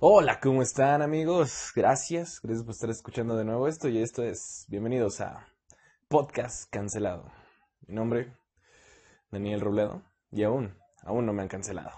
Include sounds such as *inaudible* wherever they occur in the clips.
Hola, ¿cómo están amigos? Gracias, gracias por estar escuchando de nuevo esto y esto es bienvenidos a Podcast Cancelado. Mi nombre, Daniel Robledo, y aún, aún no me han cancelado.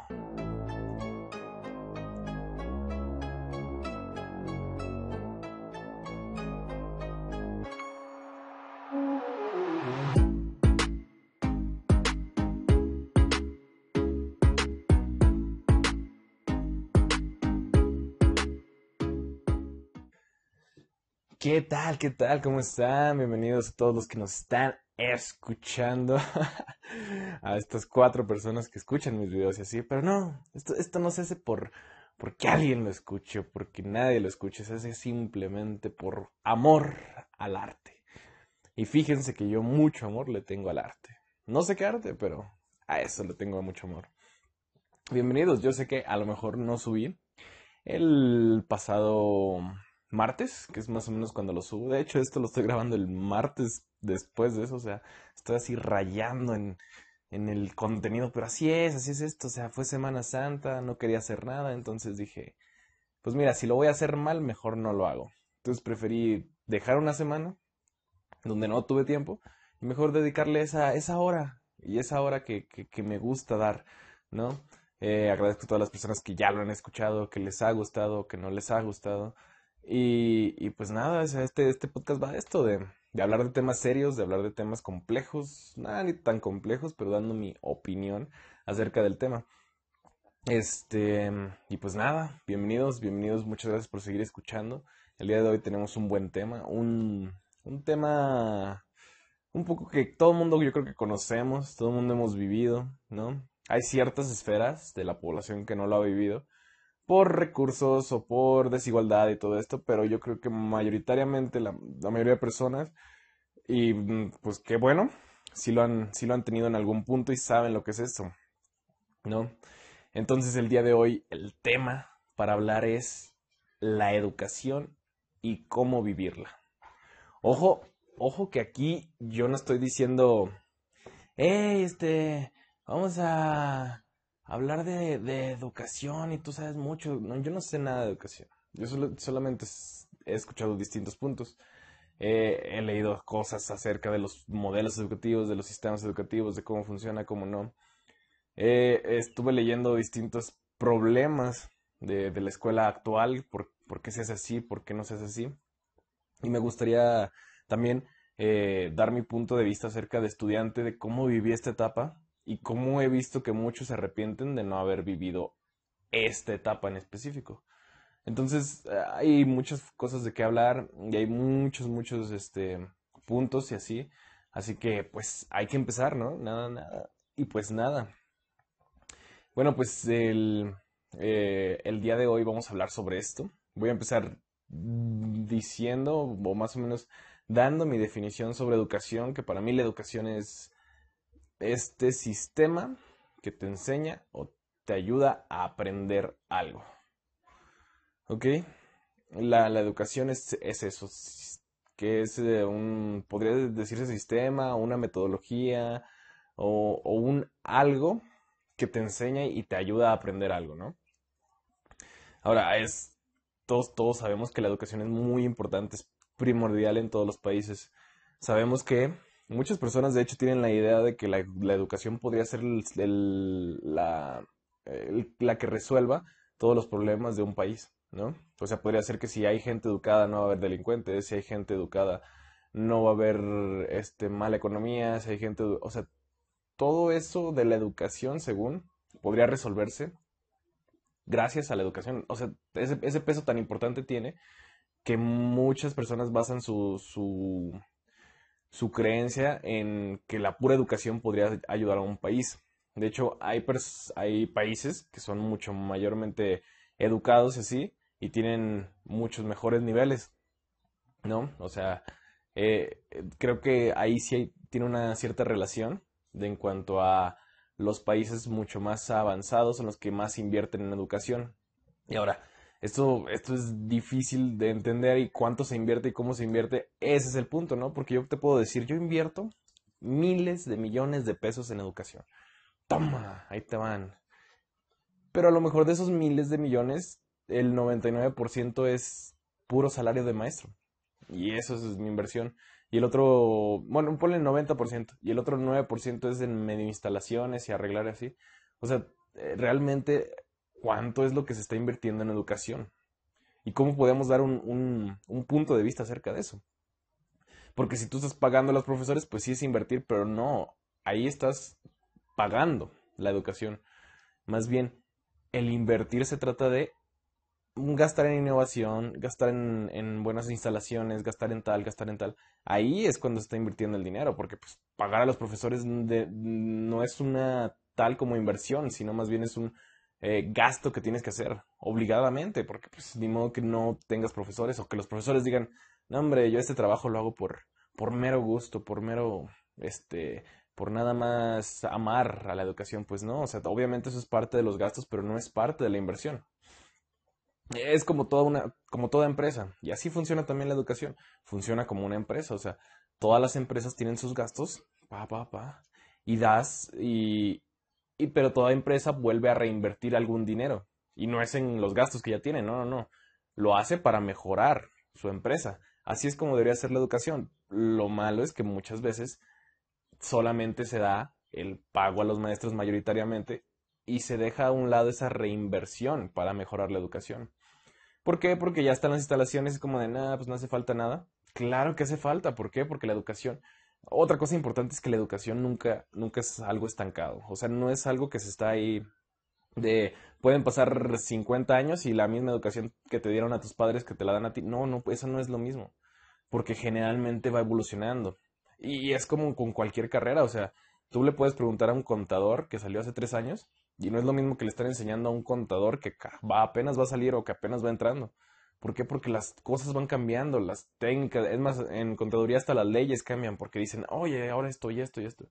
¿Qué tal? ¿Qué tal? ¿Cómo están? Bienvenidos a todos los que nos están escuchando. *laughs* a estas cuatro personas que escuchan mis videos y así. Pero no, esto, esto no se hace por porque alguien lo escuche porque nadie lo escuche. Se hace simplemente por amor al arte. Y fíjense que yo mucho amor le tengo al arte. No sé qué arte, pero a eso le tengo mucho amor. Bienvenidos. Yo sé que a lo mejor no subí el pasado martes, que es más o menos cuando lo subo. De hecho, esto lo estoy grabando el martes después de eso, o sea, estoy así rayando en, en el contenido, pero así es, así es esto, o sea, fue Semana Santa, no quería hacer nada, entonces dije, pues mira, si lo voy a hacer mal, mejor no lo hago. Entonces preferí dejar una semana donde no tuve tiempo y mejor dedicarle esa, esa hora y esa hora que, que, que me gusta dar, ¿no? Eh, agradezco a todas las personas que ya lo han escuchado, que les ha gustado, que no les ha gustado. Y, pues nada, este, este podcast va de esto, de, de hablar de temas serios, de hablar de temas complejos, nada ni tan complejos, pero dando mi opinión acerca del tema. Este, y pues nada, bienvenidos, bienvenidos, muchas gracias por seguir escuchando. El día de hoy tenemos un buen tema, un, un tema un poco que todo el mundo yo creo que conocemos, todo el mundo hemos vivido, ¿no? Hay ciertas esferas de la población que no lo ha vivido, por recursos o por desigualdad y todo esto, pero yo creo que mayoritariamente la, mayoría de personas, y mm, pues qué bueno, si lo, han, si lo han tenido en algún punto y saben lo que es eso, ¿no? Entonces el día de hoy el tema para hablar es la educación y cómo vivirla. Ojo, ojo que aquí yo no estoy diciendo, hey, este, vamos a hablar de, educación y tú sabes mucho. No, yo no sé nada de educación. Yo solamente he escuchado distintos puntos. he leído cosas acerca de los modelos educativos, de los sistemas educativos, de cómo funciona, cómo no. estuve leyendo distintos problemas de, la escuela actual, por, por, qué se hace así, por qué no se hace así. Y me gustaría también eh, dar mi punto de vista acerca de estudiante, de cómo viví esta etapa y cómo he visto que muchos se arrepienten de no haber vivido esta etapa en específico. Entonces, hay muchas cosas de qué hablar y hay muchos, muchos este, puntos y así. Así que, pues, hay que empezar, ¿no? Nada, nada. Y pues nada. Bueno, pues el, eh, el día de hoy vamos a hablar sobre esto. Voy a empezar diciendo, o más o menos dando mi definición sobre educación, que para mí la educación es este sistema que te enseña o te ayuda a aprender algo. ¿Ok? La, educación es, eso, que es eh, un, podría decirse sistema, una metodología o, un algo que te enseña y te ayuda a aprender algo, ¿no? Ahora, es, todos, todos sabemos que la educación es muy importante, es primordial en todos los países. Sabemos que Muchas personas, de hecho, tienen la idea de que la, educación podría ser la, la que resuelva todos los problemas de un país, ¿no? O sea, podría ser que si hay gente educada no va a haber delincuentes, si hay gente educada no va a haber este, mala economía, si hay gente... O sea, todo eso de la educación, según, podría resolverse gracias a la educación. O sea, ese, ese peso tan importante tiene que muchas personas basan su, su su creencia en que la pura educación podría ayudar a un país. De hecho, hay, hay países que son mucho mayormente educados así y tienen muchos mejores niveles, ¿no? O sea, eh, creo que ahí sí tiene una cierta relación de en cuanto a los países mucho más avanzados en los que más invierten en educación. Y ahora, esto, esto es difícil de entender y cuánto se invierte y cómo se invierte. Ese es el punto, ¿no? Porque yo te puedo decir, yo invierto miles de millones de pesos en educación. Toma, ahí te van. Pero a lo mejor de esos miles de millones, el 99% es puro salario de maestro. Y eso es mi inversión. Y el otro, bueno, ponle el 90%. Y el otro 9% es en medio instalaciones y arreglar así. O sea, eh, realmente, ¿cuánto es lo que se está invirtiendo en educación? ¿Y cómo podemos dar un, un punto de vista acerca de eso? Porque si tú estás pagando a los profesores, pues sí es invertir, pero no, ahí estás pagando la educación. Más bien, el invertir se trata de gastar en innovación, gastar en, buenas instalaciones, gastar en tal, gastar en tal. Ahí es cuando se está invirtiendo el dinero, porque pues pagar a los profesores no es una tal como inversión, sino más bien es un eh, gasto que tienes que hacer obligadamente, porque pues ni modo que no tengas profesores o que los profesores digan, no hombre, yo este trabajo lo hago por, por mero gusto, por mero, este, por nada más amar a la educación, pues no, o sea, obviamente eso es parte de los gastos, pero no es parte de la inversión. Es como toda una, como toda empresa, y así funciona también la educación, funciona como una empresa, o sea, todas las empresas tienen sus gastos, pa, pa, pa, y das, y, y pero toda empresa vuelve a reinvertir algún dinero, y no es en los gastos que ya tiene, no, no, no, lo hace para mejorar su empresa. Así es como debería ser la educación. Lo malo es que muchas veces solamente se da el pago a los maestros mayoritariamente y se deja a un lado esa reinversión para mejorar la educación. ¿Por qué? Porque ya están las instalaciones como de nada, pues no hace falta nada. Claro que hace falta, ¿por qué? Porque la educación, otra cosa importante es que la educación nunca, nunca es algo estancado, o sea, no es algo que se está ahí de, pueden pasar 50 años y la misma educación que te dieron a tus padres que te la dan a ti, no, no, eso no es lo mismo, porque generalmente va evolucionando. Y es como con cualquier carrera, o sea, tú le puedes preguntar a un contador que salió hace tres años y no es lo mismo que le están enseñando a un contador que va, apenas va a salir o que apenas va entrando. ¿Por qué? Porque las cosas van cambiando, las técnicas, es más, en contaduría hasta las leyes cambian porque dicen, oye, ahora esto y esto y esto.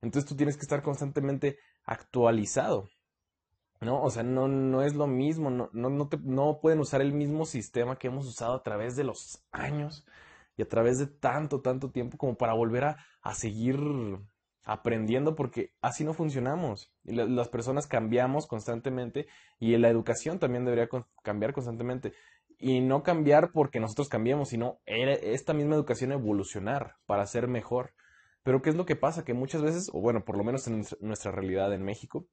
Entonces tú tienes que estar constantemente actualizado. ¿No? O sea, no, no es lo mismo, no, no, no, no pueden usar el mismo sistema que hemos usado a través de los años y a través de tanto, tanto tiempo como para volver a, a seguir aprendiendo porque así no funcionamos. Y las personas cambiamos constantemente y la educación también debería cambiar constantemente. Y no cambiar porque nosotros cambiemos, sino esta misma educación evolucionar para ser mejor. Pero ¿qué es lo que pasa? Que muchas veces, o bueno, por lo menos en nuestra realidad en México,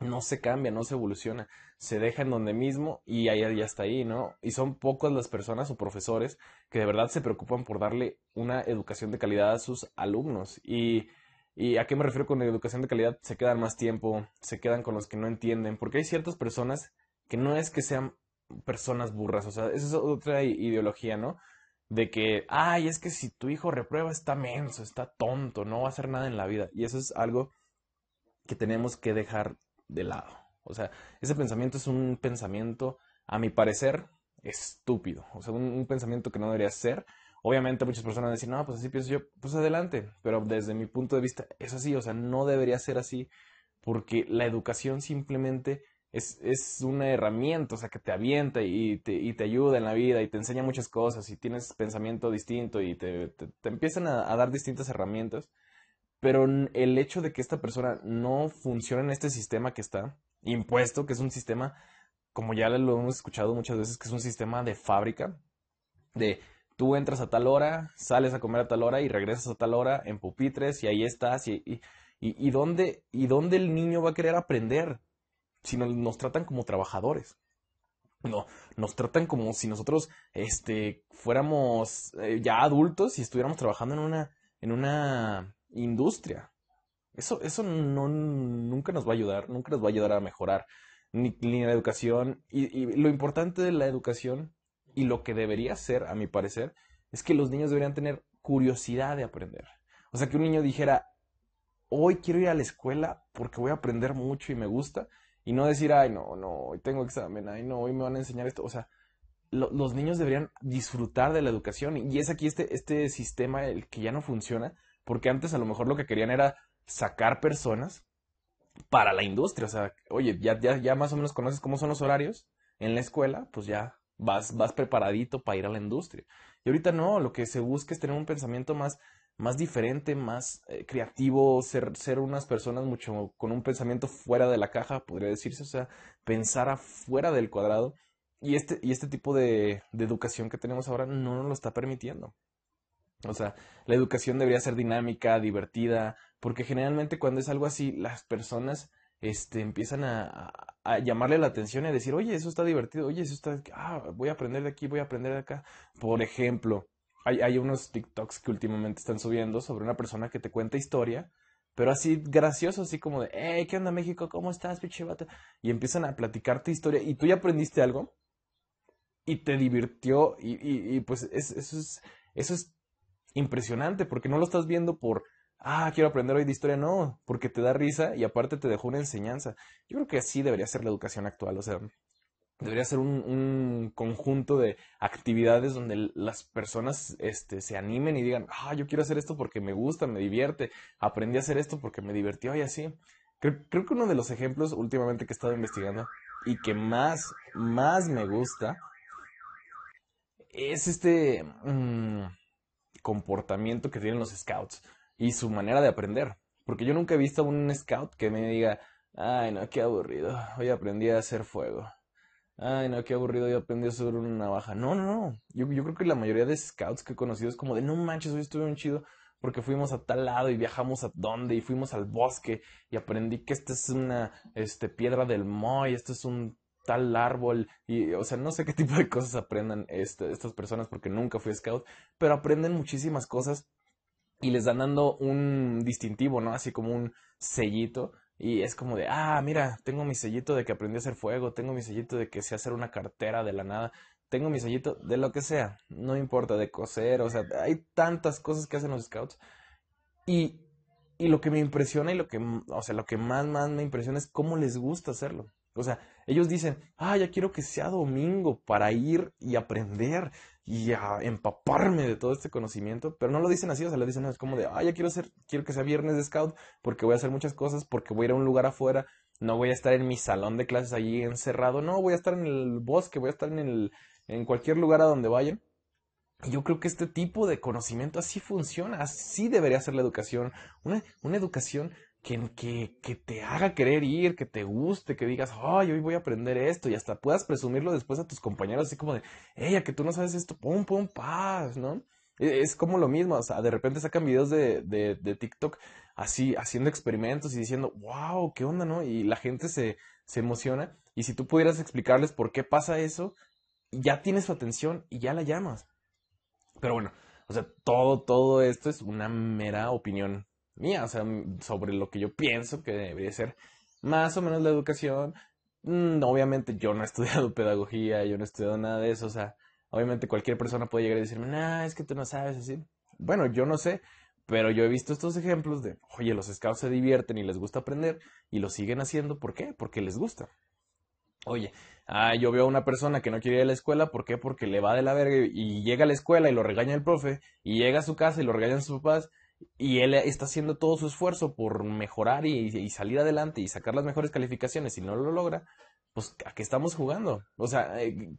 no se cambia, no se evoluciona, se deja en donde mismo y ahí ya está ahí, ¿no? Y son pocas las personas o profesores que de verdad se preocupan por darle una educación de calidad a sus alumnos. Y, y a qué me refiero con educación de calidad? Se quedan más tiempo, se quedan con los que no entienden, porque hay ciertas personas que no es que sean personas burras, o sea, esa es otra ideología, ¿no? De que, ay, es que si tu hijo reprueba está menso, está tonto, no va a hacer nada en la vida. Y eso es algo que tenemos que dejar de lado. O sea, ese pensamiento es un pensamiento, a mi parecer, estúpido. O sea, un, pensamiento que no debería ser. Obviamente muchas personas dicen, no, pues así pienso yo, pues adelante. Pero desde mi punto de vista es así, o sea, no debería ser así porque la educación simplemente es, es una herramienta, o sea, que te avienta y te, y te ayuda en la vida y te enseña muchas cosas y tienes pensamiento distinto y te, te, empiezan a, dar distintas herramientas pero el hecho de que esta persona no funcione en este sistema que está impuesto, que es un sistema, como ya lo hemos escuchado muchas veces, que es un sistema de fábrica, de tú entras a tal hora, sales a comer a tal hora y regresas a tal hora en pupitres y ahí estás y, y, y, dónde, y dónde el niño va a querer aprender si nos, tratan como trabajadores. No, nos tratan como si nosotros este, fuéramos eh, ya adultos y estuviéramos trabajando en una, en una industria. Eso, eso no, nunca nos va a ayudar, nunca nos va a ayudar a mejorar ni, la educación. Y, lo importante de la educación y lo que debería ser, a mi parecer, es que los niños deberían tener curiosidad de aprender. O sea, que un niño dijera, hoy quiero ir a la escuela porque voy a aprender mucho y me gusta. Y no decir, ay, no, no, hoy tengo examen, ay, no, hoy me van a enseñar esto. O sea, los niños deberían disfrutar de la educación. Y es aquí este, este sistema el que ya no funciona, porque antes a lo mejor lo que querían era sacar personas para la industria. O sea, oye, ya, ya, ya más o menos conoces cómo son los horarios en la escuela, pues ya vas, vas preparadito para ir a la industria. Y ahorita no, lo que se busca es tener un pensamiento más, más diferente, más eh, creativo, ser, ser unas personas mucho con un pensamiento fuera de la caja, podría decirse, o sea, pensar afuera del cuadrado y, este, y este tipo de, educación que tenemos ahora no nos lo está permitiendo. O sea, la educación debería ser dinámica, divertida, porque generalmente cuando es algo así, las personas este, empiezan a, a, llamarle la atención y a decir, oye, eso está divertido, oye, eso está, ah, voy a aprender de aquí, voy a aprender de acá. Por ejemplo, hay, hay unos TikToks que últimamente están subiendo sobre una persona que te cuenta historia, pero así gracioso, así como de, hey, ¿qué onda México? ¿Cómo estás, pinche Y empiezan a platicarte historia y tú ya aprendiste algo y te divirtió y, pues eso, es, eso es impresionante porque no lo estás viendo por, ah, quiero aprender hoy de historia, no, porque te da risa y aparte te dejó una enseñanza. Yo creo que así debería ser la educación actual, o sea, debería ser un, un conjunto de actividades donde las personas este, se animen y digan, ah, yo quiero hacer esto porque me gusta, me divierte, aprendí a hacer esto porque me divirtió y así. Creo, creo que uno de los ejemplos últimamente que he estado investigando y que más, más me gusta es este mm, comportamiento que tienen los scouts y su manera de aprender. Porque yo nunca he visto a un scout que me diga, ay, no, qué aburrido, hoy aprendí a hacer fuego. Ay, no, qué aburrido, hoy aprendí a subir una navaja. No, no, no. Yo, yo creo que la mayoría de scouts que he conocido es como de, no manches, hoy estuve un chido porque fuimos a tal lado y viajamos a dónde y fuimos al bosque y aprendí que esta es una este, piedra del Moy, esto es un tal árbol y o sea no sé qué tipo de cosas aprendan este, estas personas porque nunca fui scout pero aprenden muchísimas cosas y les dan dando un distintivo no así como un sellito y es como de ah mira tengo mi sellito de que aprendí a hacer fuego tengo mi sellito de que sé hacer una cartera de la nada tengo mi sellito de lo que sea no importa de coser o sea hay tantas cosas que hacen los scouts y y lo que me impresiona y lo que o sea lo que más más me impresiona es cómo les gusta hacerlo. O sea, ellos dicen, ah, ya quiero que sea domingo para ir y aprender y a empaparme de todo este conocimiento, pero no lo dicen así, o sea, lo dicen es como de, ah, ya quiero hacer, quiero que sea viernes de scout porque voy a hacer muchas cosas, porque voy a ir a un lugar afuera, no voy a estar en mi salón de clases allí encerrado, no, voy a estar en el bosque, voy a estar en el, en cualquier lugar a donde vayan. Yo creo que este tipo de conocimiento así funciona, así debería ser la educación, una, una educación que, que, que, te haga querer ir, que te guste, que digas, ay, hoy voy a aprender esto y hasta puedas presumirlo después a tus compañeros, así como de, ella, que tú no sabes esto, pum, pum, paz, ¿no? E, es como lo mismo, o sea, de repente sacan videos de, de, de TikTok así, haciendo experimentos y diciendo, wow, qué onda, ¿no? Y la gente se, se emociona y si tú pudieras explicarles por qué pasa eso, ya tienes su atención y ya la llamas. Pero bueno, o sea, todo, todo esto es una mera opinión mía, o sea, sobre lo que yo pienso que debería ser más o menos la educación. Mm, obviamente yo no he *laughs* estudiado pedagogía, yo no he estudiado nada de eso, o sea, obviamente cualquier persona puede llegar y decirme, no, es que tú no sabes así. Bueno, yo no sé, pero yo he visto estos ejemplos de, oye, los scouts se divierten y les gusta aprender y lo siguen haciendo, ¿por qué? Porque les gusta. Oye, ah, yo veo a una persona que no quiere ir a la escuela, ¿por qué? Porque le va de la verga y llega a la escuela y lo regaña el profe, y llega a su casa y lo regañan sus papás, y él está haciendo todo su esfuerzo por mejorar y, salir adelante y sacar las mejores calificaciones y no lo logra, pues ¿a qué estamos jugando? O sea, eh,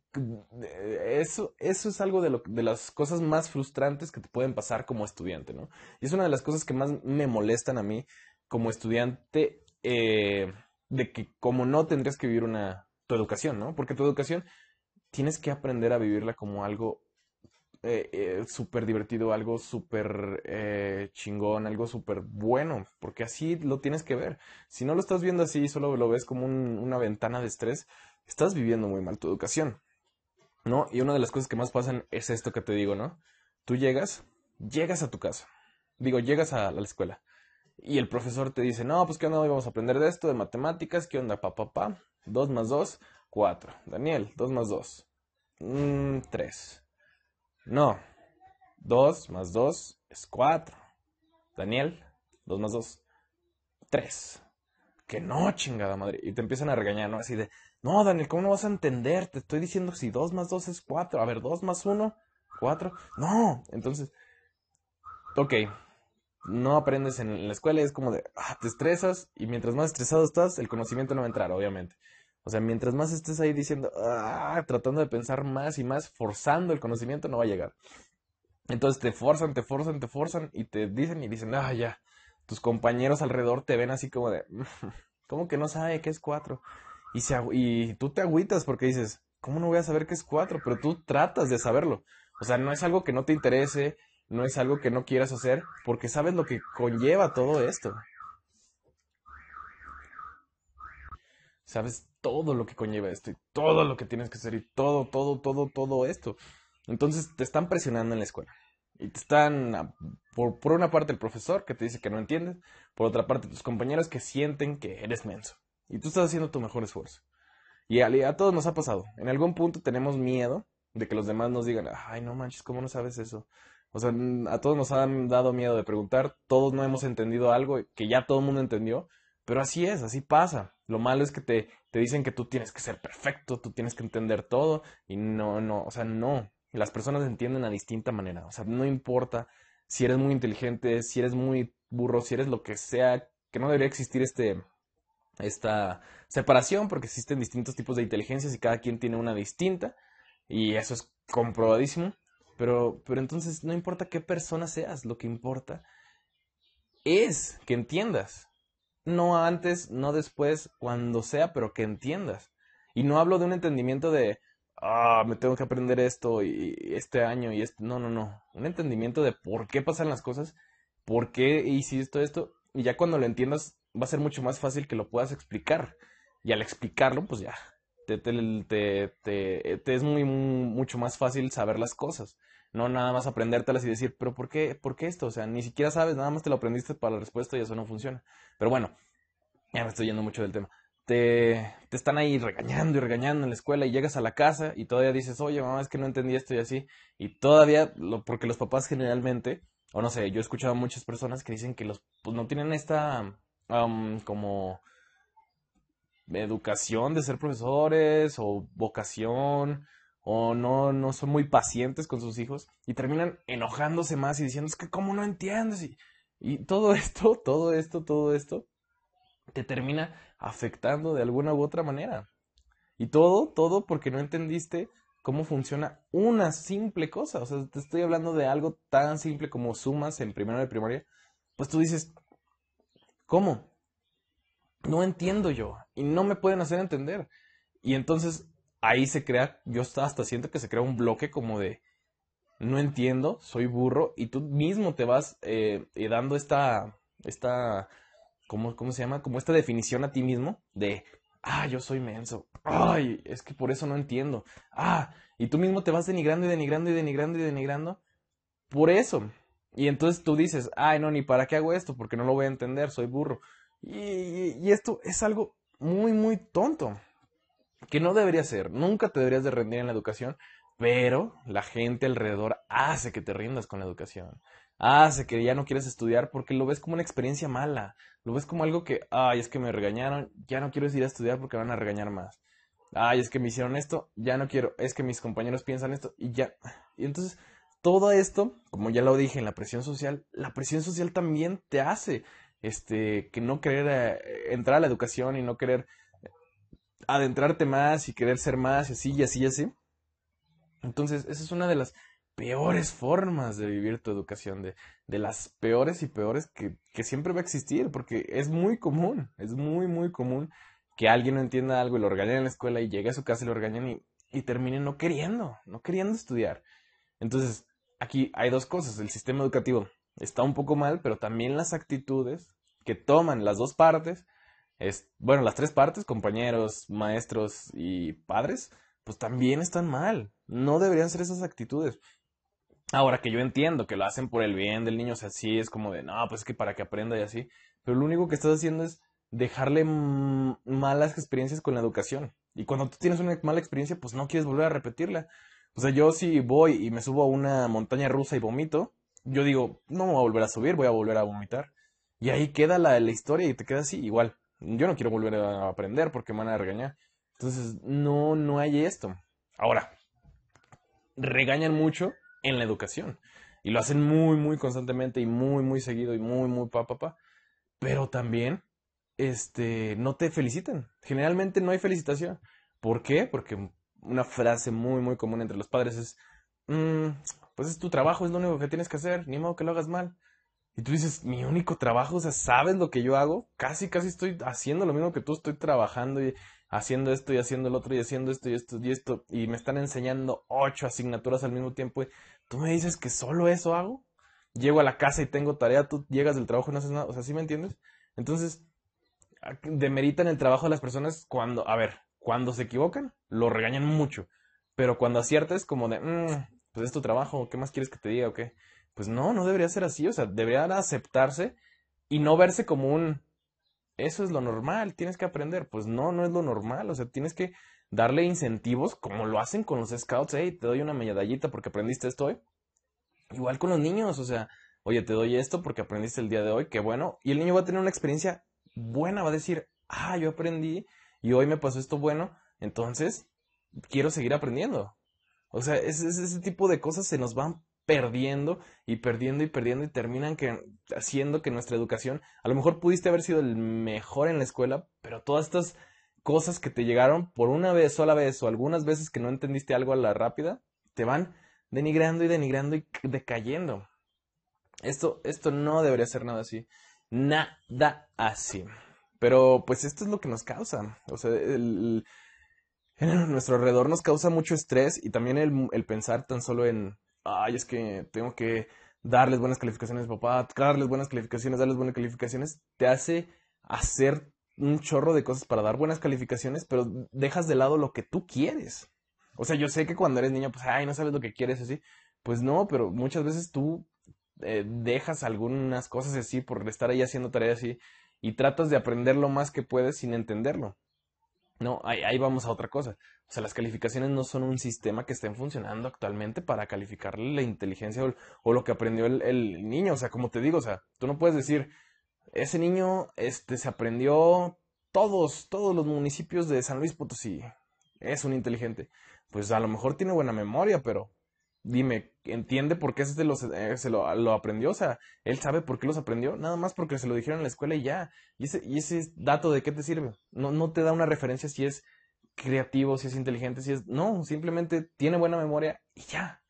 eso, eso es algo de, lo, de las cosas más frustrantes que te pueden pasar como estudiante, ¿no? Y es una de las cosas que más me molestan a mí como estudiante, eh, de que como no tendrías que vivir una, tu educación, ¿no? Porque tu educación tienes que aprender a vivirla como algo eh, eh, súper divertido, algo súper eh, chingón, algo súper bueno, porque así lo tienes que ver. Si no lo estás viendo así, solo lo ves como una ventana de estrés, estás viviendo muy mal tu educación, ¿no? Y una de las cosas que más pasan es esto que te digo, ¿no? Tú llegas, llegas a tu casa, digo, llegas a la escuela. Y el profesor te dice, no, pues qué onda, hoy vamos a aprender de esto, de matemáticas, qué onda, pa, pa, pa, 2 más 2, 4. Daniel, 2 más 2, 3. No. 2 más 2 es 4. Daniel, 2 más 2, 3. Que no, chingada madre. Y te empiezan a regañar, ¿no? Así de, no, Daniel, ¿cómo no vas a entender? Te estoy diciendo si 2 más 2 es 4. A ver, 2 más 1, 4. No. Entonces, ok. No aprendes en la escuela, es como de, ah, te estresas y mientras más estresado estás, el conocimiento no va a entrar, obviamente. O sea, mientras más estés ahí diciendo, ah, tratando de pensar más y más, forzando el conocimiento, no va a llegar. Entonces te forzan, te forzan, te forzan y te dicen y dicen, ah, ya. Tus compañeros alrededor te ven así como de, *laughs* ¿cómo que no sabe qué es cuatro? Y, se, y tú te agüitas porque dices, ¿cómo no voy a saber qué es 4? Pero tú tratas de saberlo. O sea, no es algo que no te interese, no es algo que no quieras hacer, porque sabes lo que conlleva todo esto. Sabes todo lo que conlleva esto y todo lo que tienes que hacer y todo, todo, todo, todo esto. Entonces te están presionando en la escuela. Y te están, por, por, una parte el profesor que te dice que no entiendes, por otra parte tus compañeros que sienten que eres menso. Y tú estás haciendo tu mejor esfuerzo. Y a, a todos nos ha pasado. En algún punto tenemos miedo de que los demás nos digan, ay, no manches, ¿cómo no sabes eso? O sea, a todos nos han dado miedo de preguntar, todos no hemos entendido algo que ya todo el mundo entendió, pero así es, así pasa. Lo malo es que te, te dicen que tú tienes que ser perfecto, tú tienes que entender todo, y no, no, o sea, no. Las personas entienden a distinta manera. O sea, no importa si eres muy inteligente, si eres muy burro, si eres lo que sea, que no debería existir este, esta separación, porque existen distintos tipos de inteligencias y cada quien tiene una distinta, y eso es comprobadísimo. Pero, pero entonces no importa qué persona seas, lo que importa es que entiendas. No antes, no después, cuando sea, pero que entiendas. Y no hablo de un entendimiento de, ah, me tengo que aprender esto y este año y este. No, no, no. Un entendimiento de por qué pasan las cosas, por qué hiciste esto. Y ya cuando lo entiendas, va a ser mucho más fácil que lo puedas explicar. Y al explicarlo, pues ya, te, te, te, te es muy, mucho más fácil saber las cosas. No nada más aprendértelas y decir, pero ¿por qué, ¿por qué esto? O sea, ni siquiera sabes, nada más te lo aprendiste para la respuesta y eso no funciona. Pero bueno, ya me estoy yendo mucho del tema. Te, te están ahí regañando y regañando en la escuela y llegas a la casa y todavía dices, oye, mamá, es que no entendí esto y así. Y todavía, lo, porque los papás generalmente, o no sé, yo he escuchado a muchas personas que dicen que los, pues no tienen esta, como educación de ser profesores o vocación o no, no son muy pacientes con sus hijos y terminan enojándose más y diciendo es que cómo no entiendes y, y todo *laughs* esto, todo esto, todo esto te termina afectando de alguna u otra manera. Y todo, todo porque no entendiste cómo funciona una simple cosa. O sea, te estoy hablando de algo tan simple como sumas en primero de primaria. Pues tú dices, ¿cómo? No entiendo yo. Y no me pueden hacer entender. Y entonces ahí se crea, yo hasta siento que se crea un bloque como de, no entiendo, soy burro, y tú mismo te vas eh, eh, dando esta, esta, ¿cómo, ¿cómo se llama? Como esta definición a ti mismo de, ah, yo soy menso, ay, es que por eso no entiendo, ah, y tú mismo te vas denigrando y denigrando y denigrando y denigrando por eso. Y entonces tú dices, ay, no, ni para qué hago esto, porque no lo voy a entender, soy burro. Y, y esto es algo muy, muy tonto que no debería ser, nunca te deberías de rendir en la educación, pero la gente alrededor hace que te rindas con la educación, hace que ya no quieres estudiar porque lo ves como una experiencia mala, lo ves como algo que, ay, es que me regañaron, ya no quiero ir a estudiar porque van a regañar más. Ay, es que me hicieron esto, ya no quiero, es que mis compañeros piensan esto y ya. Y entonces, todo esto, como ya lo dije en la presión social, la presión social también te hace este que no querer eh, entrar a la educación y no querer adentrarte más y querer ser más y así y así y así. Entonces, esa es una de las peores formas de vivir tu educación, de, de las peores y peores que, que, siempre va a existir, porque es muy común, es muy, muy común que alguien no entienda algo y lo regañen en la escuela y llegue a su casa y lo regañen y, y termine no queriendo, no queriendo estudiar. Entonces, aquí hay dos cosas, el sistema educativo está un poco mal, pero también las actitudes que toman las dos partes es, bueno, las tres partes, compañeros, maestros y padres, pues también están mal. No deberían ser esas actitudes. Ahora que yo entiendo que lo hacen por el bien del niño, o sea, sí es como de, no, pues es que para que aprenda y así, pero lo único que estás haciendo es dejarle malas experiencias con la educación. Y cuando tú tienes una mala experiencia, pues no quieres volver a repetirla. O sea, yo si voy y me subo a una montaña rusa y vomito, yo digo, no me voy a volver a subir, voy a volver a vomitar. Y ahí queda la, la historia y te queda así, igual yo no quiero volver a aprender porque me van a regañar. Entonces, no, no hay esto. Ahora, regañan mucho en la educación. Y lo hacen muy, muy constantemente y muy, muy seguido y muy, muy pa, pa, pa. Pero también, este, no te felicitan. Generalmente no hay felicitación. ¿Por qué? Porque una frase muy, muy común entre los padres es, mm, pues es tu trabajo, es lo único que tienes que hacer, ni modo que lo hagas mal. Y tú dices, mi único trabajo, o sea, ¿sabes lo que yo hago? Casi, casi estoy haciendo lo mismo que tú, estoy trabajando y, haciendo esto y haciendo el otro y haciendo esto y esto y esto y me están enseñando ocho asignaturas al mismo tiempo y tú me dices que solo eso hago. Llego a la casa y tengo tarea, tú llegas del trabajo y no haces nada, o sea, ¿sí me entiendes? Entonces, demeritan el trabajo de las personas cuando, a ver, cuando se equivocan, lo regañan mucho, pero cuando aciertas como de, mm, pues es tu trabajo, ¿qué más quieres que te diga o qué? Pues no, no debería ser así, o sea, debería aceptarse y no verse como un, eso es lo normal, tienes que aprender. Pues no, no es lo normal, o sea, tienes que darle incentivos como lo hacen con los scouts, hey, te doy una medallita porque aprendiste esto hoy. Igual con los niños, o sea, oye, te doy esto porque aprendiste el día de hoy, qué bueno. Y el niño va a tener una experiencia buena, va a decir, ah, yo aprendí y hoy me pasó esto bueno, entonces quiero seguir aprendiendo. O sea, ese, ese tipo de cosas se nos van perdiendo y perdiendo y perdiendo y terminan que, haciendo que nuestra educación, a lo mejor pudiste haber sido el mejor en la escuela, pero todas estas cosas que te llegaron por una vez, sola vez o algunas veces que no entendiste algo a la rápida, te van denigrando y denigrando y decayendo. Esto, esto no debería ser nada así. Nada así. Pero pues esto es lo que nos causa. O sea, nuestro alrededor nos causa mucho estrés y también el, el pensar tan solo en, ay, es que tengo que darles buenas calificaciones papá, darles buenas calificaciones, darles buenas calificaciones, te hace hacer un chorro de cosas para dar buenas calificaciones, pero dejas de lado lo que tú quieres. O sea, yo sé que cuando eres niño, pues, ay, no sabes lo que quieres así. Pues no, pero muchas veces tú eh, dejas algunas cosas así por estar ahí haciendo tareas así y tratas de aprender lo más que puedes sin entenderlo. No, ahí, vamos a otra cosa. O sea, las calificaciones no son un sistema que estén funcionando actualmente para calificarle la inteligencia o, lo que aprendió el, niño. O sea, como te digo, o sea, tú no puedes decir, ese niño este, se aprendió todos, todos los municipios de San Luis Potosí. Es un inteligente. Pues a lo mejor tiene buena memoria, pero dime, ¿entiende por qué se, lo, eh, se lo, lo, aprendió? O sea, él sabe por qué los aprendió, nada más porque se lo dijeron en la escuela y ya. ¿Y ese, y ese dato de qué te sirve? No, no te da una referencia si es creativo, si es inteligente, si es... No, simplemente tiene buena memoria y ya.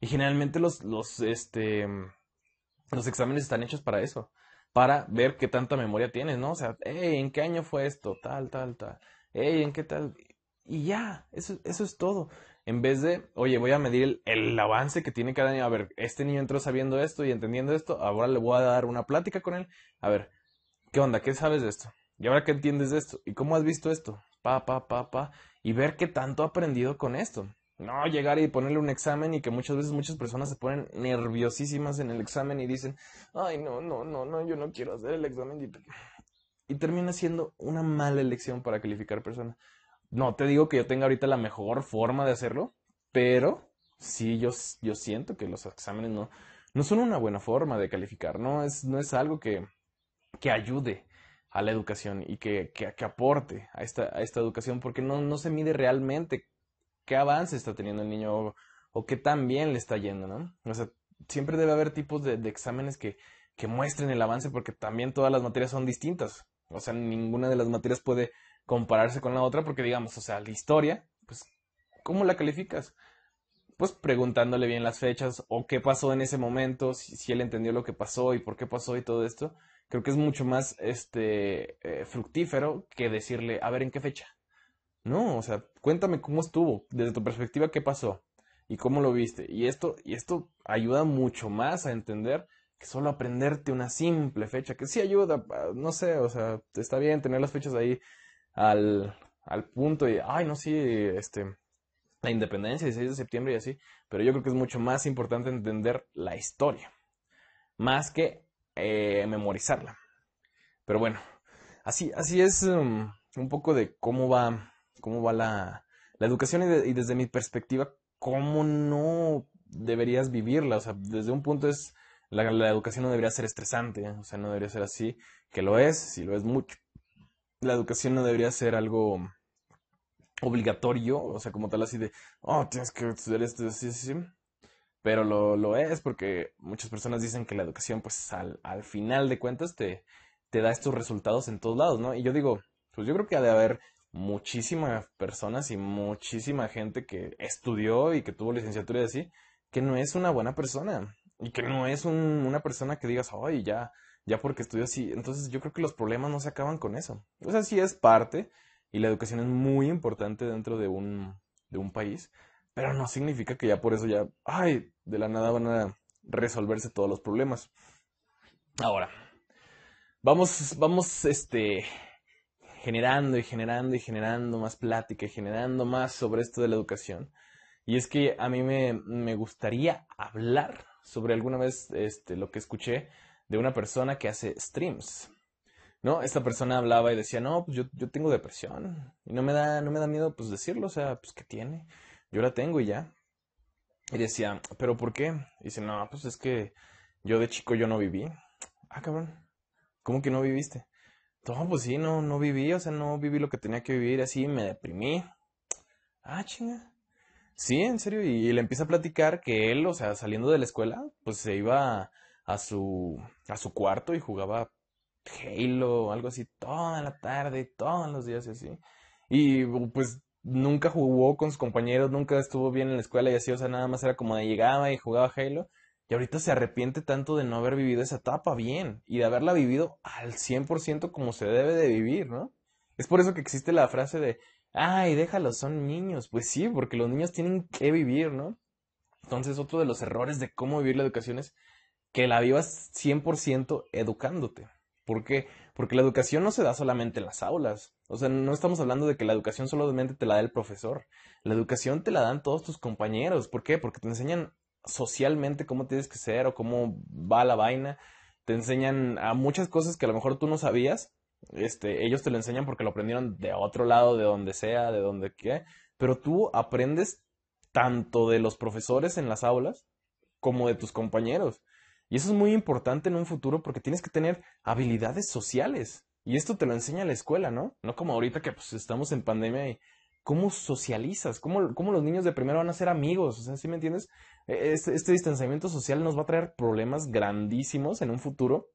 Y generalmente los, los, este, los exámenes están hechos para eso, para ver qué tanta memoria tienes, ¿no? O sea, hey, ¿en qué año fue esto? Tal, tal, tal. Hey, ¿en qué tal? Y ya, eso, eso es todo en vez de, oye, voy a medir el, avance que tiene cada niño. A ver, este niño entró sabiendo esto y entendiendo esto, ahora le voy a dar una plática con él. A ver, ¿qué onda? ¿Qué sabes de esto? ¿Y ahora qué entiendes de esto? ¿Y cómo has visto esto? Pa, pa, pa, pa. Y ver qué tanto ha aprendido con esto. No llegar y ponerle un examen y que muchas veces muchas personas se ponen nerviosísimas en el examen y dicen, ay, no, no, no, no, yo no quiero hacer el examen. Y, y termina siendo una mala elección para calificar personas. No te digo que yo tenga ahorita la mejor forma de hacerlo, pero sí yo, yo siento que los exámenes no, no son una buena forma de calificar, no es, no es algo que, que ayude a la educación y que, que, aporte a esta, a esta educación, porque no, no se mide realmente qué avance está teniendo el niño o, qué tan bien le está yendo, ¿no? O sea, siempre debe haber tipos de, de exámenes que, que muestren el avance, porque también todas las materias son distintas. O sea, ninguna de las materias puede compararse con la otra, porque digamos, o sea, la historia, pues, ¿cómo la calificas? Pues preguntándole bien las fechas o qué pasó en ese momento, si, él entendió lo que pasó y por qué pasó y todo esto. Creo que es mucho más este eh, fructífero que decirle, a ver, ¿en qué fecha? No, o sea, cuéntame cómo estuvo, desde tu perspectiva, qué pasó y cómo lo viste. Y esto, y esto ayuda mucho más a entender que solo aprenderte una simple fecha, que sí ayuda, no sé, o sea, está bien tener las fechas ahí al, al punto y, ay, no, sí, este, la independencia, 16 de septiembre y así, pero yo creo que es mucho más importante entender la historia, más que eh, memorizarla. Pero bueno, así, así es um, un poco de cómo va, cómo va la, la educación y, desde mi perspectiva, cómo no deberías vivirla. O sea, desde un punto es, la, la educación no debería ser estresante, o sea, no debería ser así, que lo es, si lo es mucho, la educación no debería ser algo obligatorio, o sea, como tal así de, oh, tienes que estudiar esto, sí, sí, sí. Pero lo, lo es porque muchas personas dicen que la educación, pues al, al final de cuentas, te, te da estos resultados en todos lados, ¿no? Y yo digo, pues yo creo que ha de haber muchísimas personas y muchísima gente que estudió y que tuvo licenciatura y así, que no es una buena persona y que no es un, una persona que digas, ay, ya, ya porque estudio así. Entonces yo creo que los problemas no se acaban con eso. O sea, sí es parte, y la educación es muy importante dentro de un, de un país, pero no significa que ya por eso ya, ay, de la nada van a resolverse todos los problemas. Ahora, vamos, vamos, este, generando y generando y generando más plática y generando más sobre esto de la educación. Y es que a mí me, me gustaría hablar sobre alguna vez este, lo que escuché de una persona que hace streams. ¿No? Esta persona hablaba y decía, no, pues yo, yo tengo depresión. Y no me da, no me da miedo pues decirlo, o sea, pues ¿qué tiene? Yo la tengo y ya. Y decía, ¿pero por qué? Y dice, no, pues es que yo de chico yo no viví. Ah, cabrón. ¿Cómo que no viviste? No, pues sí, no, no viví, o sea, no viví lo que tenía que vivir, así me deprimí. Ah, chinga. Sí, en serio, y, le empieza a platicar que él, o sea, saliendo de la escuela, pues se iba a, su, a su cuarto y jugaba Halo, algo así, toda la tarde, todos los días y así. Y pues nunca jugó con sus compañeros, nunca estuvo bien en la escuela y así, o sea, nada más era como de llegaba y jugaba Halo. Y ahorita se arrepiente tanto de no haber vivido esa etapa bien y de haberla vivido al 100% como se debe de vivir, ¿no? Es por eso que existe la frase de, ay, déjalos, son niños. Pues sí, porque los niños tienen que vivir, ¿no? Entonces, otro de los errores de cómo vivir la educación es que la vivas 100% educándote. ¿Por qué? Porque la educación no se da solamente en las aulas. O sea, no estamos hablando de que la educación solamente te la da el profesor. La educación te la dan todos tus compañeros. ¿Por qué? Porque te enseñan socialmente cómo tienes que ser o cómo va la vaina. Te enseñan a muchas cosas que a lo mejor tú no sabías. Este, ellos te lo enseñan porque lo aprendieron de otro lado, de donde sea, de donde qué. Pero tú aprendes tanto de los profesores en las aulas como de tus compañeros. Y eso es muy importante en un futuro porque tienes que tener habilidades sociales. Y esto te lo enseña la escuela, ¿no? No como ahorita que pues estamos en pandemia y ¿cómo socializas? ¿Cómo, cómo los niños de primero van a ser amigos? O sea, ¿sí me entiendes? E, este, este, distanciamiento social nos va a traer problemas grandísimos en un futuro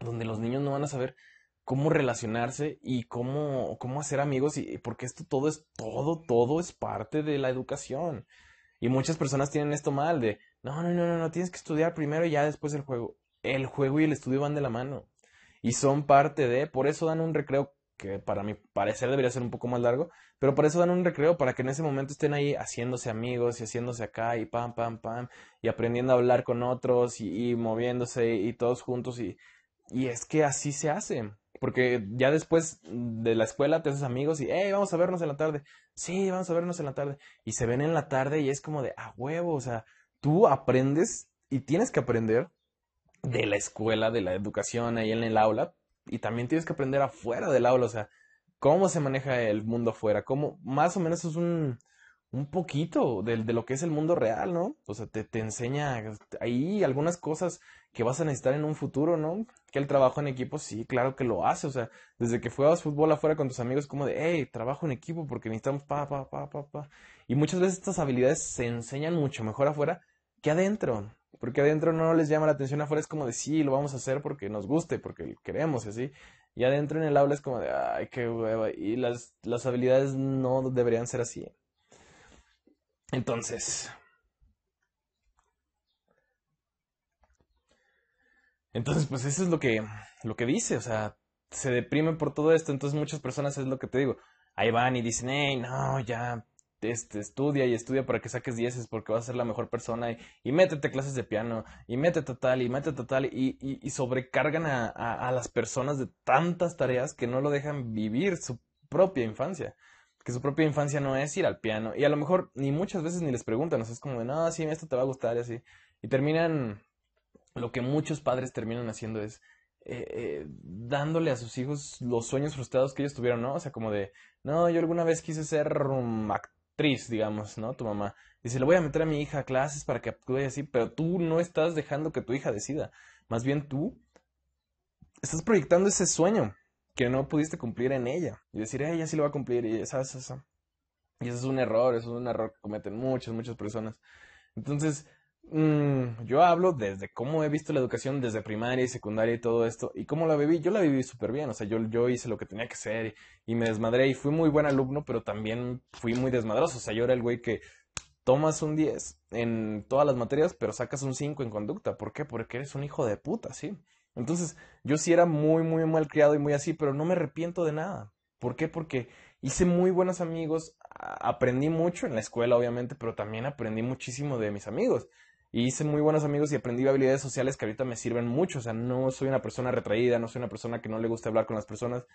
donde los niños no van a saber cómo relacionarse y cómo, cómo hacer amigos y porque esto todo es todo, todo es parte de la educación. Y muchas personas tienen esto mal de, no, no, no, no, no, tienes que estudiar primero y ya después el juego. El juego y el estudio van de la mano. Y son parte de, por eso dan un recreo que para mi parecer debería ser un poco más largo, pero por eso dan un recreo para que en ese momento estén ahí haciéndose amigos y haciéndose acá y pam, pam, pam, y aprendiendo a hablar con otros y, moviéndose y, todos juntos y, y es que así se hace. Porque ya después de la escuela te haces amigos y, hey, vamos a vernos en la tarde. Sí, vamos a vernos en la tarde. Y se ven en la tarde y es como de, a huevo, o sea, tú aprendes y tienes que aprender de la escuela, de la educación ahí en el aula, y también tienes que aprender afuera del aula, o sea, cómo se maneja el mundo afuera, cómo más o menos es un, un poquito de, lo que es el mundo real, ¿no? O sea, te, te, enseña ahí algunas cosas que vas a necesitar en un futuro, ¿no? Que el trabajo en equipo, sí, claro que lo hace, o sea, desde que juegas fútbol afuera con tus amigos, como de, hey, trabajo en equipo porque necesitamos pa, pa, pa, pa, pa. Y muchas veces estas habilidades se enseñan mucho mejor afuera que adentro. Porque adentro no les llama la atención, afuera es como de sí, lo vamos a hacer porque nos guste, porque queremos y así. Y adentro en el aula es como de ay, qué hueva. Y las, las habilidades no deberían ser así. Entonces. Entonces, pues eso es lo que, lo que dice, o sea, se deprime por todo esto. Entonces muchas personas es lo que te digo. Ahí van y dicen, hey, no, ya, este, estudia y estudia para que saques dieces porque vas a ser la mejor persona y, métete clases de piano y métete tal y métete tal y, sobrecargan a, las personas de tantas tareas que no lo dejan vivir su propia infancia. Que su propia infancia no es ir al piano y a lo mejor ni muchas veces ni les preguntan, o sea, es como de, no, sí, esto te va a gustar y así. Y terminan, lo que muchos padres terminan haciendo es eh, eh, dándole a sus hijos los sueños frustrados que ellos tuvieron, ¿no? O sea, como de, no, yo alguna vez quise ser actor actriz, digamos, ¿no? Tu mamá. Dice, le voy a meter a mi hija a clases para que actúe así, pero tú no estás dejando que tu hija decida. Más bien tú estás proyectando ese sueño que no pudiste cumplir en ella. Y decir, ella sí lo va a cumplir. Y esa, esa. Y eso es un error, eso es un error que cometen muchas, muchas personas. Entonces, Mm, yo hablo desde cómo he visto la educación desde primaria y secundaria y todo esto, y cómo la viví. Yo la viví súper bien, o sea, yo, yo hice lo que tenía que hacer y, me desmadré y fui muy buen alumno, pero también fui muy desmadroso. O sea, yo era el güey que tomas un 10 en todas las materias, pero sacas un 5 en conducta. ¿Por qué? Porque eres un hijo de puta, ¿sí? Entonces, yo sí era muy, muy mal criado y muy así, pero no me arrepiento de nada. ¿Por qué? Porque hice muy buenos amigos, aprendí mucho en la escuela, obviamente, pero también aprendí muchísimo de mis amigos. Y hice muy buenos amigos y aprendí habilidades sociales que ahorita me sirven mucho. O sea, no soy una persona retraída, no soy una persona que no le gusta hablar con las personas.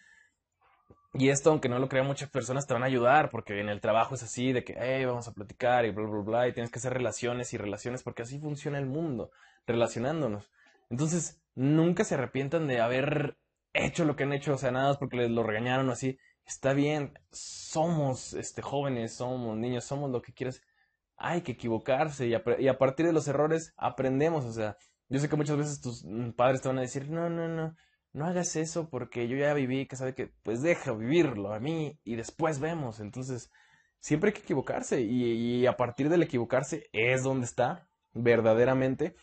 Y esto, aunque no lo crean muchas personas, te van a ayudar, porque en el trabajo es así, de que, vamos a platicar y bla, bla, bla, y tienes que hacer relaciones y relaciones, porque así funciona el mundo, relacionándonos. Entonces, nunca se arrepientan de haber hecho lo que han hecho, o sea, nada porque les lo regañaron o así. Está bien, somos este, jóvenes, somos niños, somos lo que quieras. Hay que equivocarse y a, y partir de los errores aprendemos, o sea, yo sé que muchas veces tus mm, padres te van a decir, no, no, no, no hagas eso porque yo ya viví, que sabe que, pues deja vivirlo a mí y después vemos. Entonces, siempre hay que equivocarse y, a partir del equivocarse es donde está verdaderamente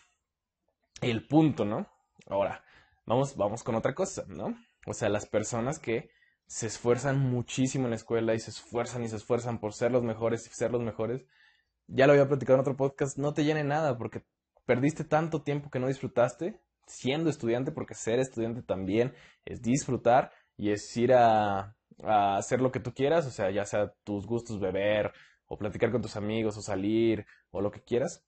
el punto, ¿no? Ahora, vamos, vamos con otra cosa, ¿no? O sea, las personas que se esfuerzan muchísimo en la escuela y se esfuerzan y se esfuerzan por ser los mejores y ser los mejores, ya lo había platicado en otro podcast, no te llene nada porque perdiste tanto tiempo que no disfrutaste siendo estudiante, porque ser estudiante también es disfrutar y es ir a, hacer lo que tú quieras, o sea, ya sea tus gustos, beber, o platicar con tus amigos, o salir, o lo que quieras.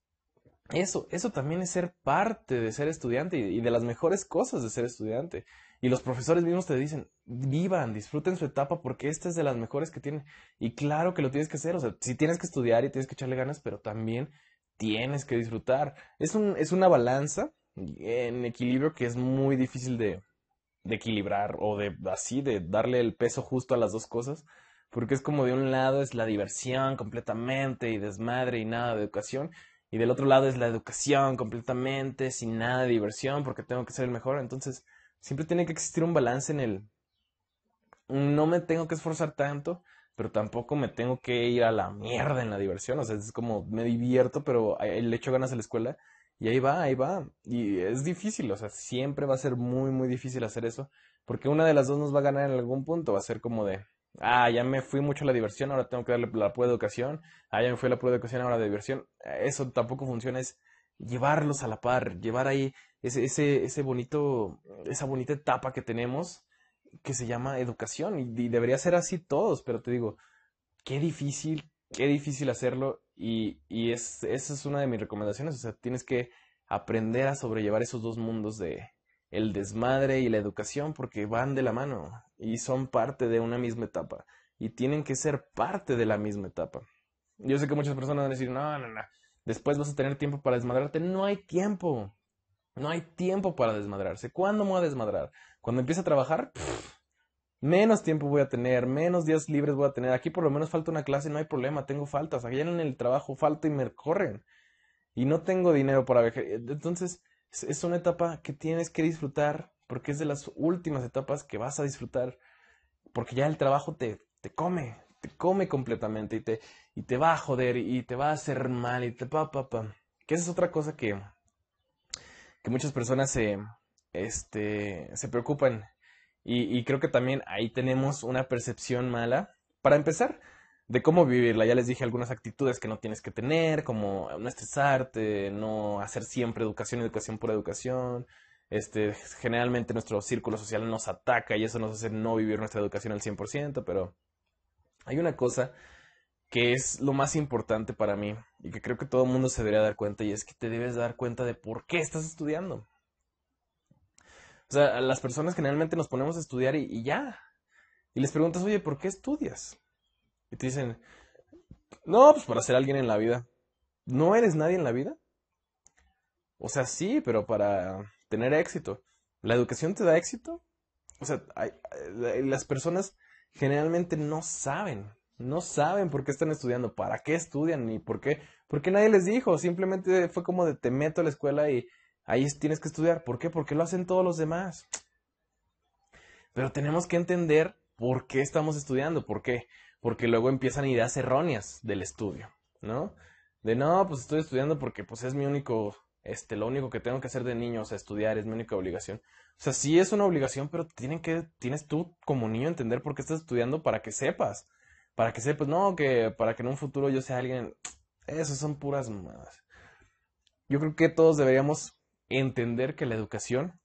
Eso, eso también es ser parte de ser estudiante y, de las mejores cosas de ser estudiante. Y los profesores mismos te dicen, vivan, disfruten su etapa porque esta es de las mejores que tienen. Y claro que lo tienes que hacer, o sea, si tienes que estudiar y tienes que echarle ganas, pero también tienes que disfrutar. Es, un, es una balanza en equilibrio que es muy difícil de, de equilibrar o de así, de darle el peso justo a las dos cosas, porque es como de un lado es la diversión completamente y desmadre y nada de educación, y del otro lado es la educación completamente sin nada de diversión porque tengo que ser el mejor, entonces siempre tiene que existir un balance en el no me tengo que esforzar tanto, pero tampoco me tengo que ir a la mierda en la diversión, o sea, es como me divierto, pero el hecho ganas en la escuela y ahí va, ahí va. Y es difícil, o sea, siempre va a ser muy, muy difícil hacer eso. Porque una de las dos nos va a ganar en algún punto. Va a ser como de, ah, ya me fui mucho a la diversión, ahora tengo que darle la prueba de educación. Ah, ya me fui a la prueba de educación, ahora de diversión. Eso tampoco funciona, es llevarlos a la par, llevar ahí ese, ese, ese bonito, esa bonita etapa que tenemos que se llama educación. Y, debería ser así todos, pero te digo, qué difícil, qué difícil hacerlo y, y es, esa es una de mis recomendaciones. O sea, tienes que aprender a sobrellevar esos dos mundos de el desmadre y la educación porque van de la mano y son parte de una misma etapa y tienen que ser parte de la misma etapa. Yo sé que muchas personas van a decir, no, no, no, después vas a tener tiempo para desmadrarte. No hay tiempo. No hay tiempo para desmadrarse. ¿Cuándo me voy a desmadrar? Cuando empiece a trabajar, menos tiempo voy a tener, menos días libres voy a tener. Aquí por lo menos falta una clase, no hay problema, tengo faltas. Allá en el trabajo falta y me corren. Y no tengo dinero para viajar. Entonces, es una etapa que tienes que disfrutar porque es de las últimas etapas que vas a disfrutar. Porque ya el trabajo te, te come, te come completamente y te, y te va a joder y te va a hacer mal y te pa, pa, pa. Que esa es otra cosa que, que muchas personas se, este, se preocupan y, creo que también ahí tenemos una percepción mala. Para empezar, de cómo vivirla. Ya les dije algunas actitudes que no tienes que tener, como no estresarte, no hacer siempre educación, educación por educación. Este, generalmente nuestro círculo social nos ataca y eso nos hace no vivir nuestra educación al 100%, pero hay una cosa que es lo más importante para mí y que creo que todo el mundo se debería dar cuenta y es que te debes dar cuenta de por qué estás estudiando. O sea, las personas generalmente nos ponemos a estudiar y, ya. Y les preguntas, oye, ¿por qué estudias? Y te dicen, no, pues para ser alguien en la vida. ¿No eres nadie en la vida? O sea, sí, pero para tener éxito. ¿La educación te da éxito? O sea, las personas generalmente no saben, no saben por qué están estudiando, para qué estudian, ni por qué, porque nadie les dijo, simplemente fue como de te meto a la escuela y Ahí tienes que estudiar. ¿Por qué? Porque lo hacen todos los demás. Pero tenemos que entender por qué estamos estudiando. ¿Por qué? Porque luego empiezan ideas erróneas del estudio, ¿no? De no, pues estoy estudiando porque pues es mi único, este, lo único que tengo que hacer de niño, o sea, estudiar es mi única obligación. O sea, sí es una obligación, pero tienen que, tienes tú como niño entender por qué estás estudiando para que sepas. Para que sepas, no, que para que en un futuro yo sea alguien. Esas son puras mamadas. Yo creo que todos deberíamos entender que la educación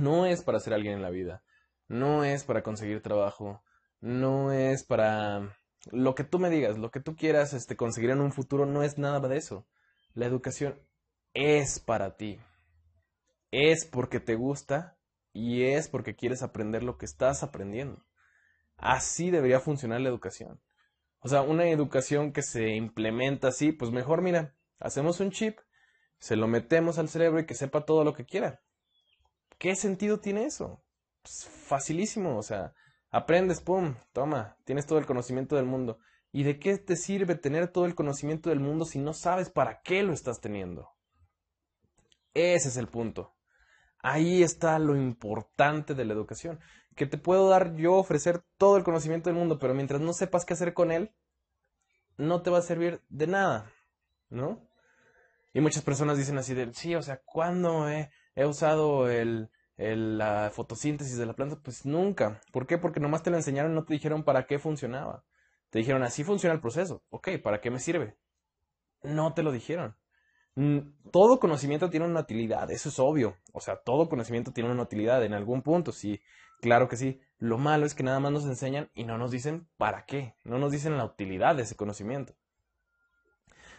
no es para ser alguien en la vida, no es para conseguir trabajo, no es para lo que tú me digas, lo que tú quieras este, conseguir en un futuro, no es nada de eso. La educación es para ti. Es porque te gusta y es porque quieres aprender lo que estás aprendiendo. Así debería funcionar la educación. O sea, una educación que se implementa así, pues mejor mira, hacemos un chip, se lo metemos al cerebro y que sepa todo lo que quiera. ¿Qué sentido tiene eso? Pues facilísimo, o sea, aprendes, pum, toma, tienes todo el conocimiento del mundo. ¿Y de qué te sirve tener todo el conocimiento del mundo si no sabes para qué lo estás teniendo? Ese es el punto. Ahí está lo importante de la educación. Que te puedo dar yo, ofrecer todo el conocimiento del mundo, pero mientras no sepas qué hacer con él, no te va a servir de nada, ¿no? Y muchas personas dicen así de, sí, o sea, ¿cuándo he, usado el, la fotosíntesis de la planta? Pues nunca. ¿Por qué? Porque nomás te lo enseñaron no te dijeron para qué funcionaba. Te dijeron, así funciona el proceso. Ok, ¿para qué me sirve? No te lo dijeron. Todo conocimiento tiene una utilidad, eso es obvio. O sea, todo conocimiento tiene una utilidad en algún punto, sí, claro que sí. Lo malo es que nada más nos enseñan y no nos dicen para qué, no nos dicen la utilidad de ese conocimiento.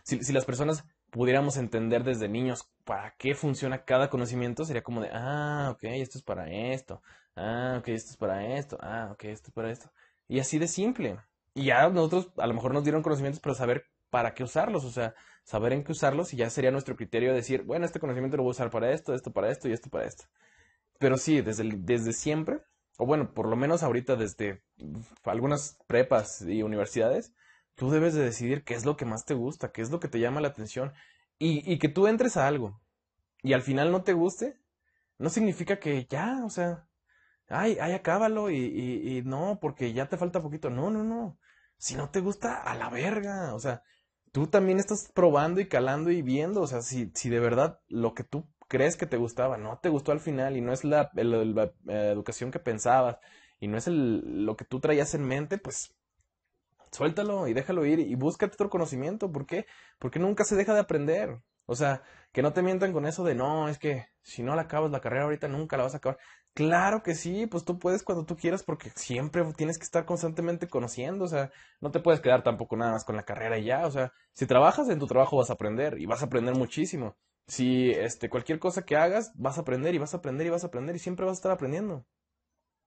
Si, si las personas pudiéramos entender desde niños para qué funciona cada conocimiento, sería como de, ah, ok, esto es para esto, ah, ok, esto es para esto, ah, ok, esto es para esto. Y así de simple. Y ya nosotros a lo mejor nos dieron conocimientos, pero saber para qué usarlos, o sea, saber en qué usarlos y ya sería nuestro criterio decir, bueno, este conocimiento lo voy a usar para esto, esto para esto y esto para esto. Pero sí, desde, desde siempre, o bueno, por lo menos ahorita desde algunas prepas y universidades, tú debes de decidir qué es lo que más te gusta, qué es lo que te llama la atención y, y que tú entres a algo y al final no te guste, no significa que ya, o sea, ay, ay, acábalo y, y, y no, porque ya te falta poquito. No, no, no. Si no te gusta, a la verga. O sea, tú también estás probando y calando y viendo. O sea, si, si de verdad lo que tú crees que te gustaba no te gustó al final y no es la, eh, educación que pensabas y no es el, lo que tú traías en mente, pues suéltalo y déjalo ir y búscate otro conocimiento. ¿Por qué? Porque nunca se deja de aprender. O sea, que no te mientan con eso de no, es que si no la acabas la carrera ahorita nunca la vas a acabar. Claro que sí, pues tú puedes cuando tú quieras porque siempre tienes que estar constantemente conociendo, o sea, no te puedes quedar tampoco nada más con la carrera y ya, o sea, si trabajas en tu trabajo vas a aprender y vas a aprender muchísimo. Si este cualquier cosa que hagas, vas a aprender y vas a aprender y vas a aprender y siempre vas a estar aprendiendo.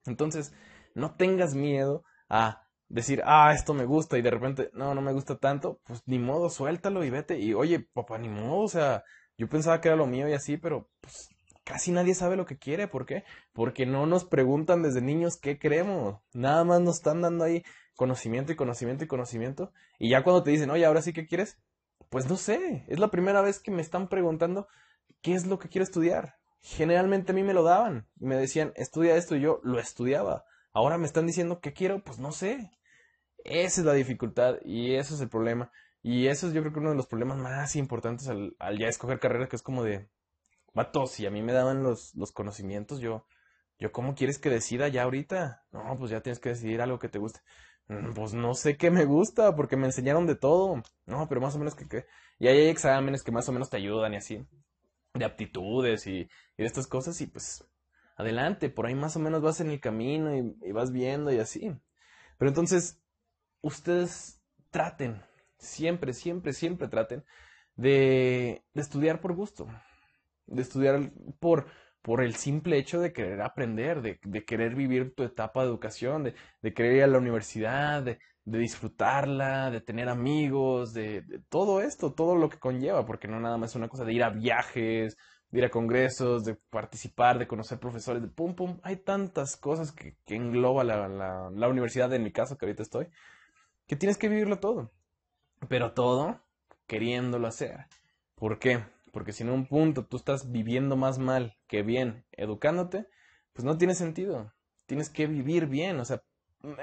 Entonces, no tengas miedo a decir, ah, esto me gusta y de repente, no, no me gusta tanto, pues ni modo, suéltalo y vete. Y oye, papá, ni modo, o sea, yo pensaba que era lo mío y así, pero pues casi nadie sabe lo que quiere. ¿Por qué? Porque no nos preguntan desde niños qué queremos. Nada más nos están dando ahí conocimiento y conocimiento y conocimiento. Y ya cuando te dicen, oye, ahora sí, ¿qué quieres? Pues no sé. Es la primera vez que me están preguntando qué es lo que quiero estudiar. Generalmente a mí me lo daban. Me decían, estudia esto y yo lo estudiaba. Ahora me están diciendo qué quiero, pues no sé. Esa es la dificultad y eso es el problema. Y eso es yo creo que uno de los problemas más importantes al, ya escoger carrera, que es como de, vato, si a mí me daban los, los conocimientos, yo, yo, ¿cómo quieres que decida ya ahorita? No, pues ya tienes que decidir algo que te guste. Mm, pues no sé qué me gusta, porque me enseñaron de todo. No, pero más o menos que, que... Y ahí hay exámenes que más o menos te ayudan y así. De aptitudes y, y de estas cosas y pues adelante, por ahí más o menos vas en el camino y vas viendo y así. Pero entonces, ustedes traten, siempre, siempre, siempre traten de, estudiar por gusto de estudiar por, por el simple hecho de querer aprender, de, de querer vivir tu etapa de educación, de, de querer ir a la universidad, de, de disfrutarla, de tener amigos, de, todo esto, todo lo que conlleva, porque no nada más es una cosa de ir a viajes, de ir a congresos, de participar, de conocer profesores, de pum, pum. Hay tantas cosas que, que engloba la, la, la universidad, en mi caso, que ahorita estoy, que tienes que vivirlo todo. Pero todo queriéndolo hacer. ¿Por qué? Porque si en un punto tú estás viviendo más mal que bien educándote, pues no tiene sentido. Tienes que vivir bien. O sea,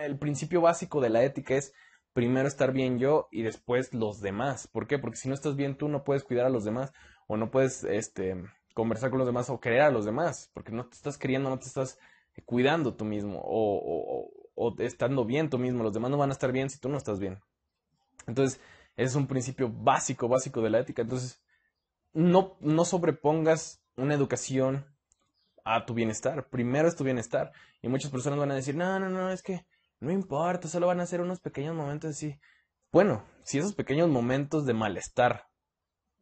el principio básico de la ética es primero estar bien yo y después los demás. ¿Por qué? Porque si no estás bien tú no puedes cuidar a los demás o no puedes este, conversar con los demás o querer a los demás. Porque no te estás queriendo, no te estás cuidando tú mismo o, o, o estando bien tú mismo. Los demás no van a estar bien si tú no estás bien. Entonces, es un principio básico, básico de la ética. Entonces, no, no sobrepongas una educación a tu bienestar. Primero es tu bienestar. Y muchas personas van a decir, no, no, no, es que No importa, solo van a ser unos pequeños momentos así. Bueno, si esos pequeños momentos de malestar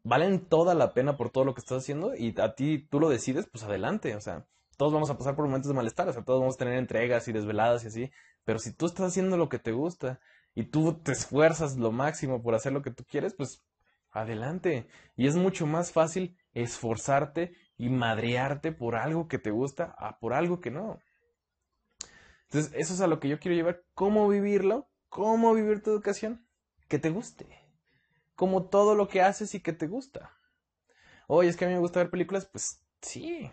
valen toda la pena por todo lo que estás haciendo y a ti tú lo decides, pues adelante. O sea, todos vamos a pasar por momentos de malestar, o sea, todos vamos a tener entregas y desveladas y así. Pero si tú estás haciendo lo que te gusta y tú te esfuerzas lo máximo por hacer lo que tú quieres, pues adelante. Y es mucho más fácil esforzarte y madrearte por algo que te gusta a por algo que no. Entonces, eso es a lo que yo quiero llevar. ¿Cómo vivirlo? ¿Cómo vivir tu educación? Que te guste. Como todo lo que haces y que te gusta. Oye, es que a mí me gusta ver películas. Pues sí.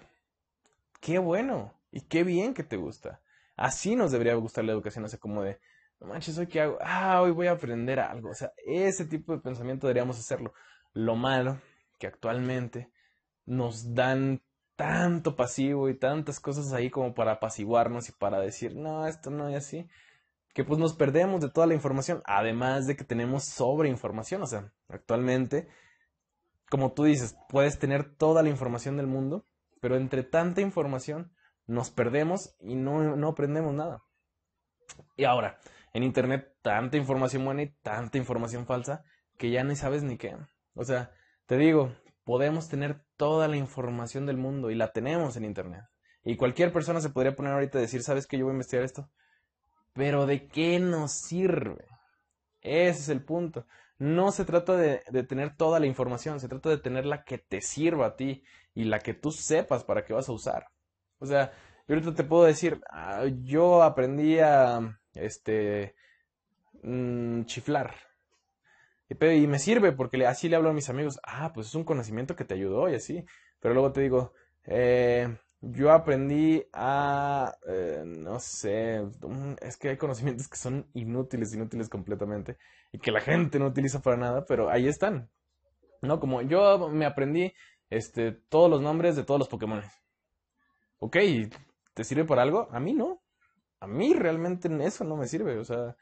Qué bueno. Y qué bien que te gusta. Así nos debería gustar la educación. O sea, como de, no manches, ¿hoy qué hago? Ah, hoy voy a aprender algo. O sea, ese tipo de pensamiento deberíamos hacerlo. Lo malo que actualmente nos dan tanto pasivo y tantas cosas ahí como para apaciguarnos y para decir, no, esto no es así, que pues nos perdemos de toda la información, además de que tenemos sobreinformación, o sea, actualmente, como tú dices, puedes tener toda la información del mundo, pero entre tanta información nos perdemos y no, no aprendemos nada. Y ahora, en Internet, tanta información buena y tanta información falsa que ya ni sabes ni qué. O sea, te digo, podemos tener toda la información del mundo y la tenemos en Internet. Y cualquier persona se podría poner ahorita a decir, ¿sabes que yo voy a investigar esto? Pero ¿de qué nos sirve? Ese es el punto. No se trata de, tener toda la información, se trata de tener la que te sirva a ti y la que tú sepas para qué vas a usar. O sea, yo ahorita te puedo decir, ah, yo aprendí a este mm, chiflar y, me sirve porque así le hablo a mis amigos, ah, pues es un conocimiento que te ayudó y así. Pero luego te digo, eh, yo aprendí a, eh, no sé, es que hay conocimientos que son inútiles, inútiles completamente y que la gente no utiliza para nada, pero ahí están. ¿No? Como yo me aprendí este, todos los nombres de todos los Pokémon. Ok, ¿te sirve para algo? A mí no. A mí realmente eso no me sirve. O sea,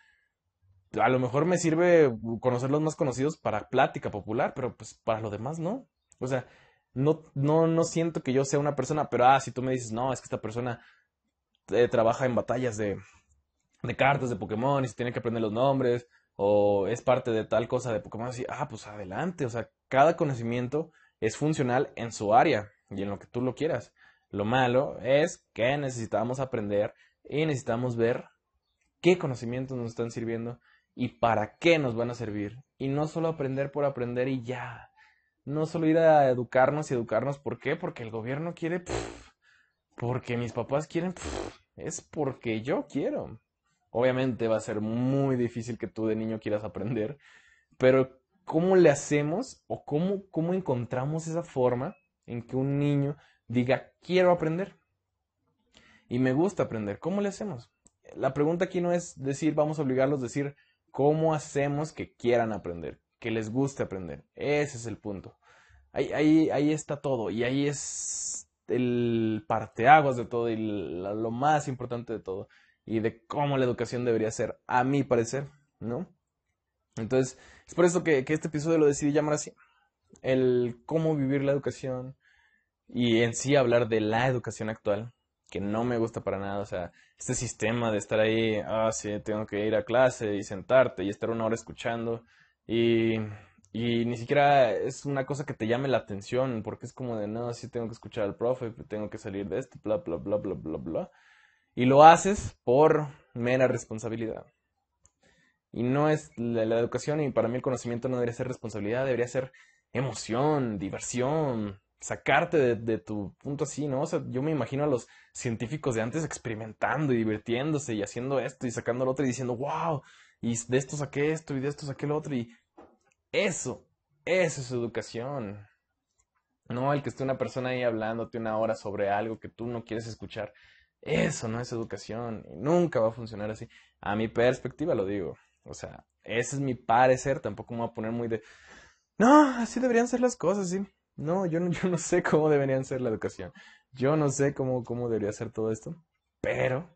a lo mejor me sirve conocer los más conocidos para plática popular, pero pues para lo demás no. O sea, no, no, no siento que yo sea una persona, pero ah, si tú me dices, no, es que esta persona eh, trabaja en batallas de, de cartas de Pokémon y se tiene que aprender los nombres, o es parte de tal cosa de Pokémon, así, ah, pues adelante. O sea, cada conocimiento es funcional en su área y en lo que tú lo quieras. Lo malo es que necesitamos aprender y necesitamos ver qué conocimientos nos están sirviendo y para qué nos van a servir. Y no solo aprender por aprender y ya. No solo ir a educarnos y educarnos. ¿Por qué? Porque el gobierno quiere. porque mis papás quieren. es porque yo quiero. Obviamente va a ser muy difícil que tú de niño quieras aprender. Pero ¿cómo le hacemos o cómo, cómo encontramos esa forma en que un niño diga quiero aprender? Y me gusta aprender. ¿Cómo le hacemos? La pregunta aquí no es decir vamos a obligarlos a decir ¿Cómo hacemos que quieran aprender? Que les guste aprender. Ese es el punto. Ahí, ahí, ahí está todo. Y ahí es el parteaguas de todo y lo más importante de todo. Y de cómo la educación debería ser, a mi parecer, ¿no? Entonces, es por eso que, que este episodio lo decidí llamar así. El cómo vivir la educación y en sí hablar de la educación actual que no me gusta para nada. O sea, este sistema de estar ahí, ah, sí, tengo que ir a clase y sentarte y estar una hora escuchando y, y ni siquiera es una cosa que te llame la atención porque es como de, no, sí tengo que escuchar al profe, tengo que salir de esto, bla, bla, bla, bla, bla, bla. Y lo haces por mera responsabilidad. Y no es la, la educación y para mí el conocimiento no debería ser responsabilidad, debería ser emoción, diversión, sacarte de, tu punto así, ¿no? O sea, yo me imagino a los científicos de antes experimentando y divirtiéndose y haciendo esto y sacando lo otro y diciendo, wow, y de esto saqué esto y de esto saqué lo otro y eso, eso es educación. No el que esté una persona ahí hablándote una hora sobre algo que tú no quieres escuchar. Eso no es educación y nunca va a funcionar así. A mi perspectiva lo digo. O sea, ese es mi parecer. Tampoco me voy a poner muy de... No, así deberían ser las cosas, sí. No, yo no, yo no sé cómo deberían ser la educación. Yo no sé cómo, cómo debería ser todo esto. Pero,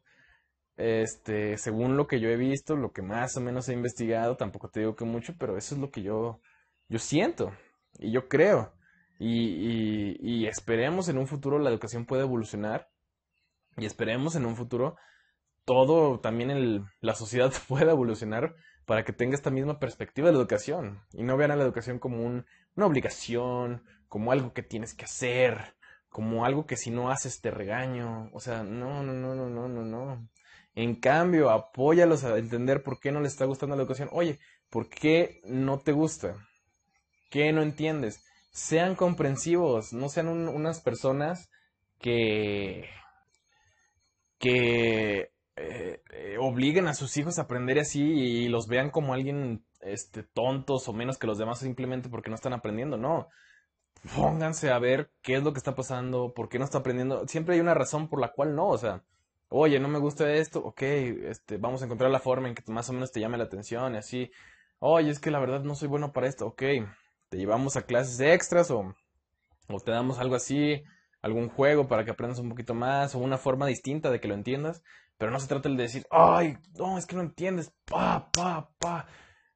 este, según lo que yo he visto, lo que más o menos he investigado, tampoco te digo que mucho, pero eso es lo que yo, yo siento y yo creo. Y, y, y esperemos en un futuro la educación pueda evolucionar y esperemos en un futuro todo también el, la sociedad *laughs* pueda evolucionar para que tenga esta misma perspectiva de la educación y no vean a la educación como un, una obligación, como algo que tienes que hacer, como algo que si no haces te regaño. O sea, no, no, no, no, no, no, no. En cambio, apóyalos a entender por qué no les está gustando la educación. Oye, ¿por qué no te gusta? ¿Qué no entiendes? Sean comprensivos, no sean unas personas que que eh, eh, obliguen a sus hijos a aprender así y los vean como alguien este, tontos o menos que los demás simplemente porque no están aprendiendo. No, pónganse a ver qué es lo que está pasando, por qué no está aprendiendo. Siempre hay una razón por la cual no, o sea, oye, no me gusta esto, ok, este, vamos a encontrar la forma en que más o menos te llame la atención y así. Oye, es que la verdad no soy bueno para esto, ok, te llevamos a clases extras o, o te damos algo así, algún juego para que aprendas un poquito más o una forma distinta de que lo entiendas. Pero no se trata de decir, ay, no, es que no entiendes, pa, pa, pa.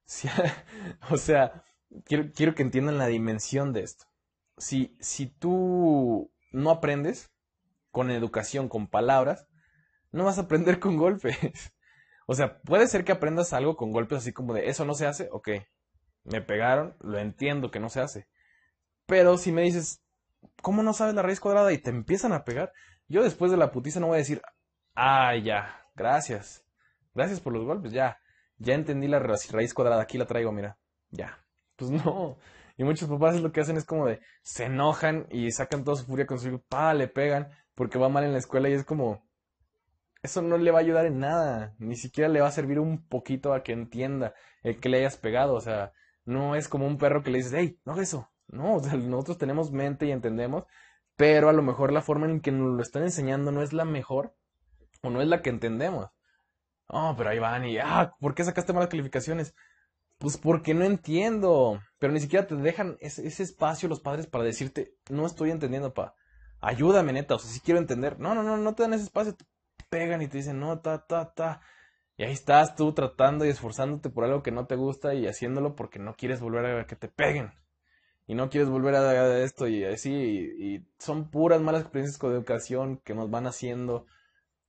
*laughs* o sea, quiero, quiero que entiendan la dimensión de esto si, si tú no aprendes con educación, con palabras, no vas a aprender con golpes. *laughs* o sea, puede ser que aprendas algo con golpes así como de eso no se hace, ok, me pegaron, lo entiendo que no se hace. Pero si me dices, ¿cómo no sabes la raíz cuadrada? Y te empiezan a pegar, yo después de la putiza no voy a decir, ah, ya, gracias, gracias por los golpes, ya, ya entendí la raíz cuadrada, aquí la traigo, mira, ya. Pues *laughs* no, y muchos papás lo que hacen es como de, se enojan y sacan toda su furia con su pa, le pegan porque va mal en la escuela y es como, eso no le va a ayudar en nada, ni siquiera le va a servir un poquito a que entienda el que le hayas pegado, o sea, no es como un perro que le dices, hey, no eso, no, o sea, nosotros tenemos mente y entendemos, pero a lo mejor la forma en que nos lo están enseñando no es la mejor o no es la que entendemos. Oh, pero ahí van y, ah, ¿por qué sacaste malas calificaciones? Pues porque no entiendo. Pero ni siquiera te dejan ese, espacio los padres para decirte, no estoy entendiendo, pa. Ayúdame, neta. O sea, si quiero entender. No, no, no, no te dan ese espacio. Te pegan y te dicen, no, ta, ta, ta. Y ahí estás tú tratando y esforzándote por algo que no te gusta y haciéndolo porque no quieres volver a que te peguen. Y no quieres volver a esto y así. Y, son puras malas experiencias con educación que nos van haciendo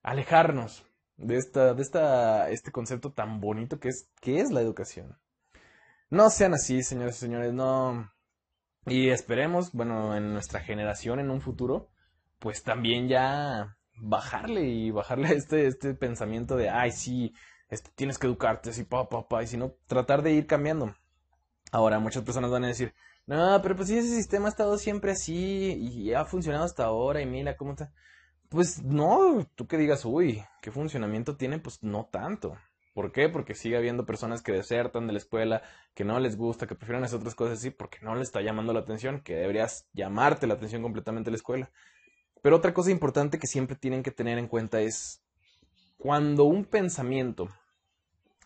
alejarnos de esta, de esta, este concepto tan bonito que es, que es la educación. No sean así, señores y señores, no. Y esperemos, bueno, en nuestra generación, en un futuro, pues también ya bajarle y bajarle este, este pensamiento de, ay, sí, este, tienes que educarte así, papá, papá, y si no, tratar de ir cambiando. Ahora, muchas personas van a decir, no, pero pues si ese sistema ha estado siempre así y ha funcionado hasta ahora y mira cómo está. Pues no, tú que digas, uy, ¿qué funcionamiento tiene? Pues no tanto. ¿Por qué? Porque sigue habiendo personas que desertan de la escuela, que no les gusta, que prefieren hacer otras cosas así, porque no les está llamando la atención, que deberías llamarte la atención completamente la escuela. Pero otra cosa importante que siempre tienen que tener en cuenta es cuando un pensamiento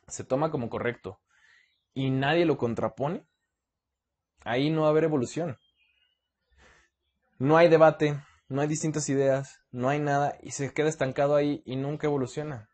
se toma como correcto y nadie lo contrapone, ahí no va a haber evolución. No hay debate, no hay distintas ideas, no hay nada y se queda estancado ahí y nunca evoluciona.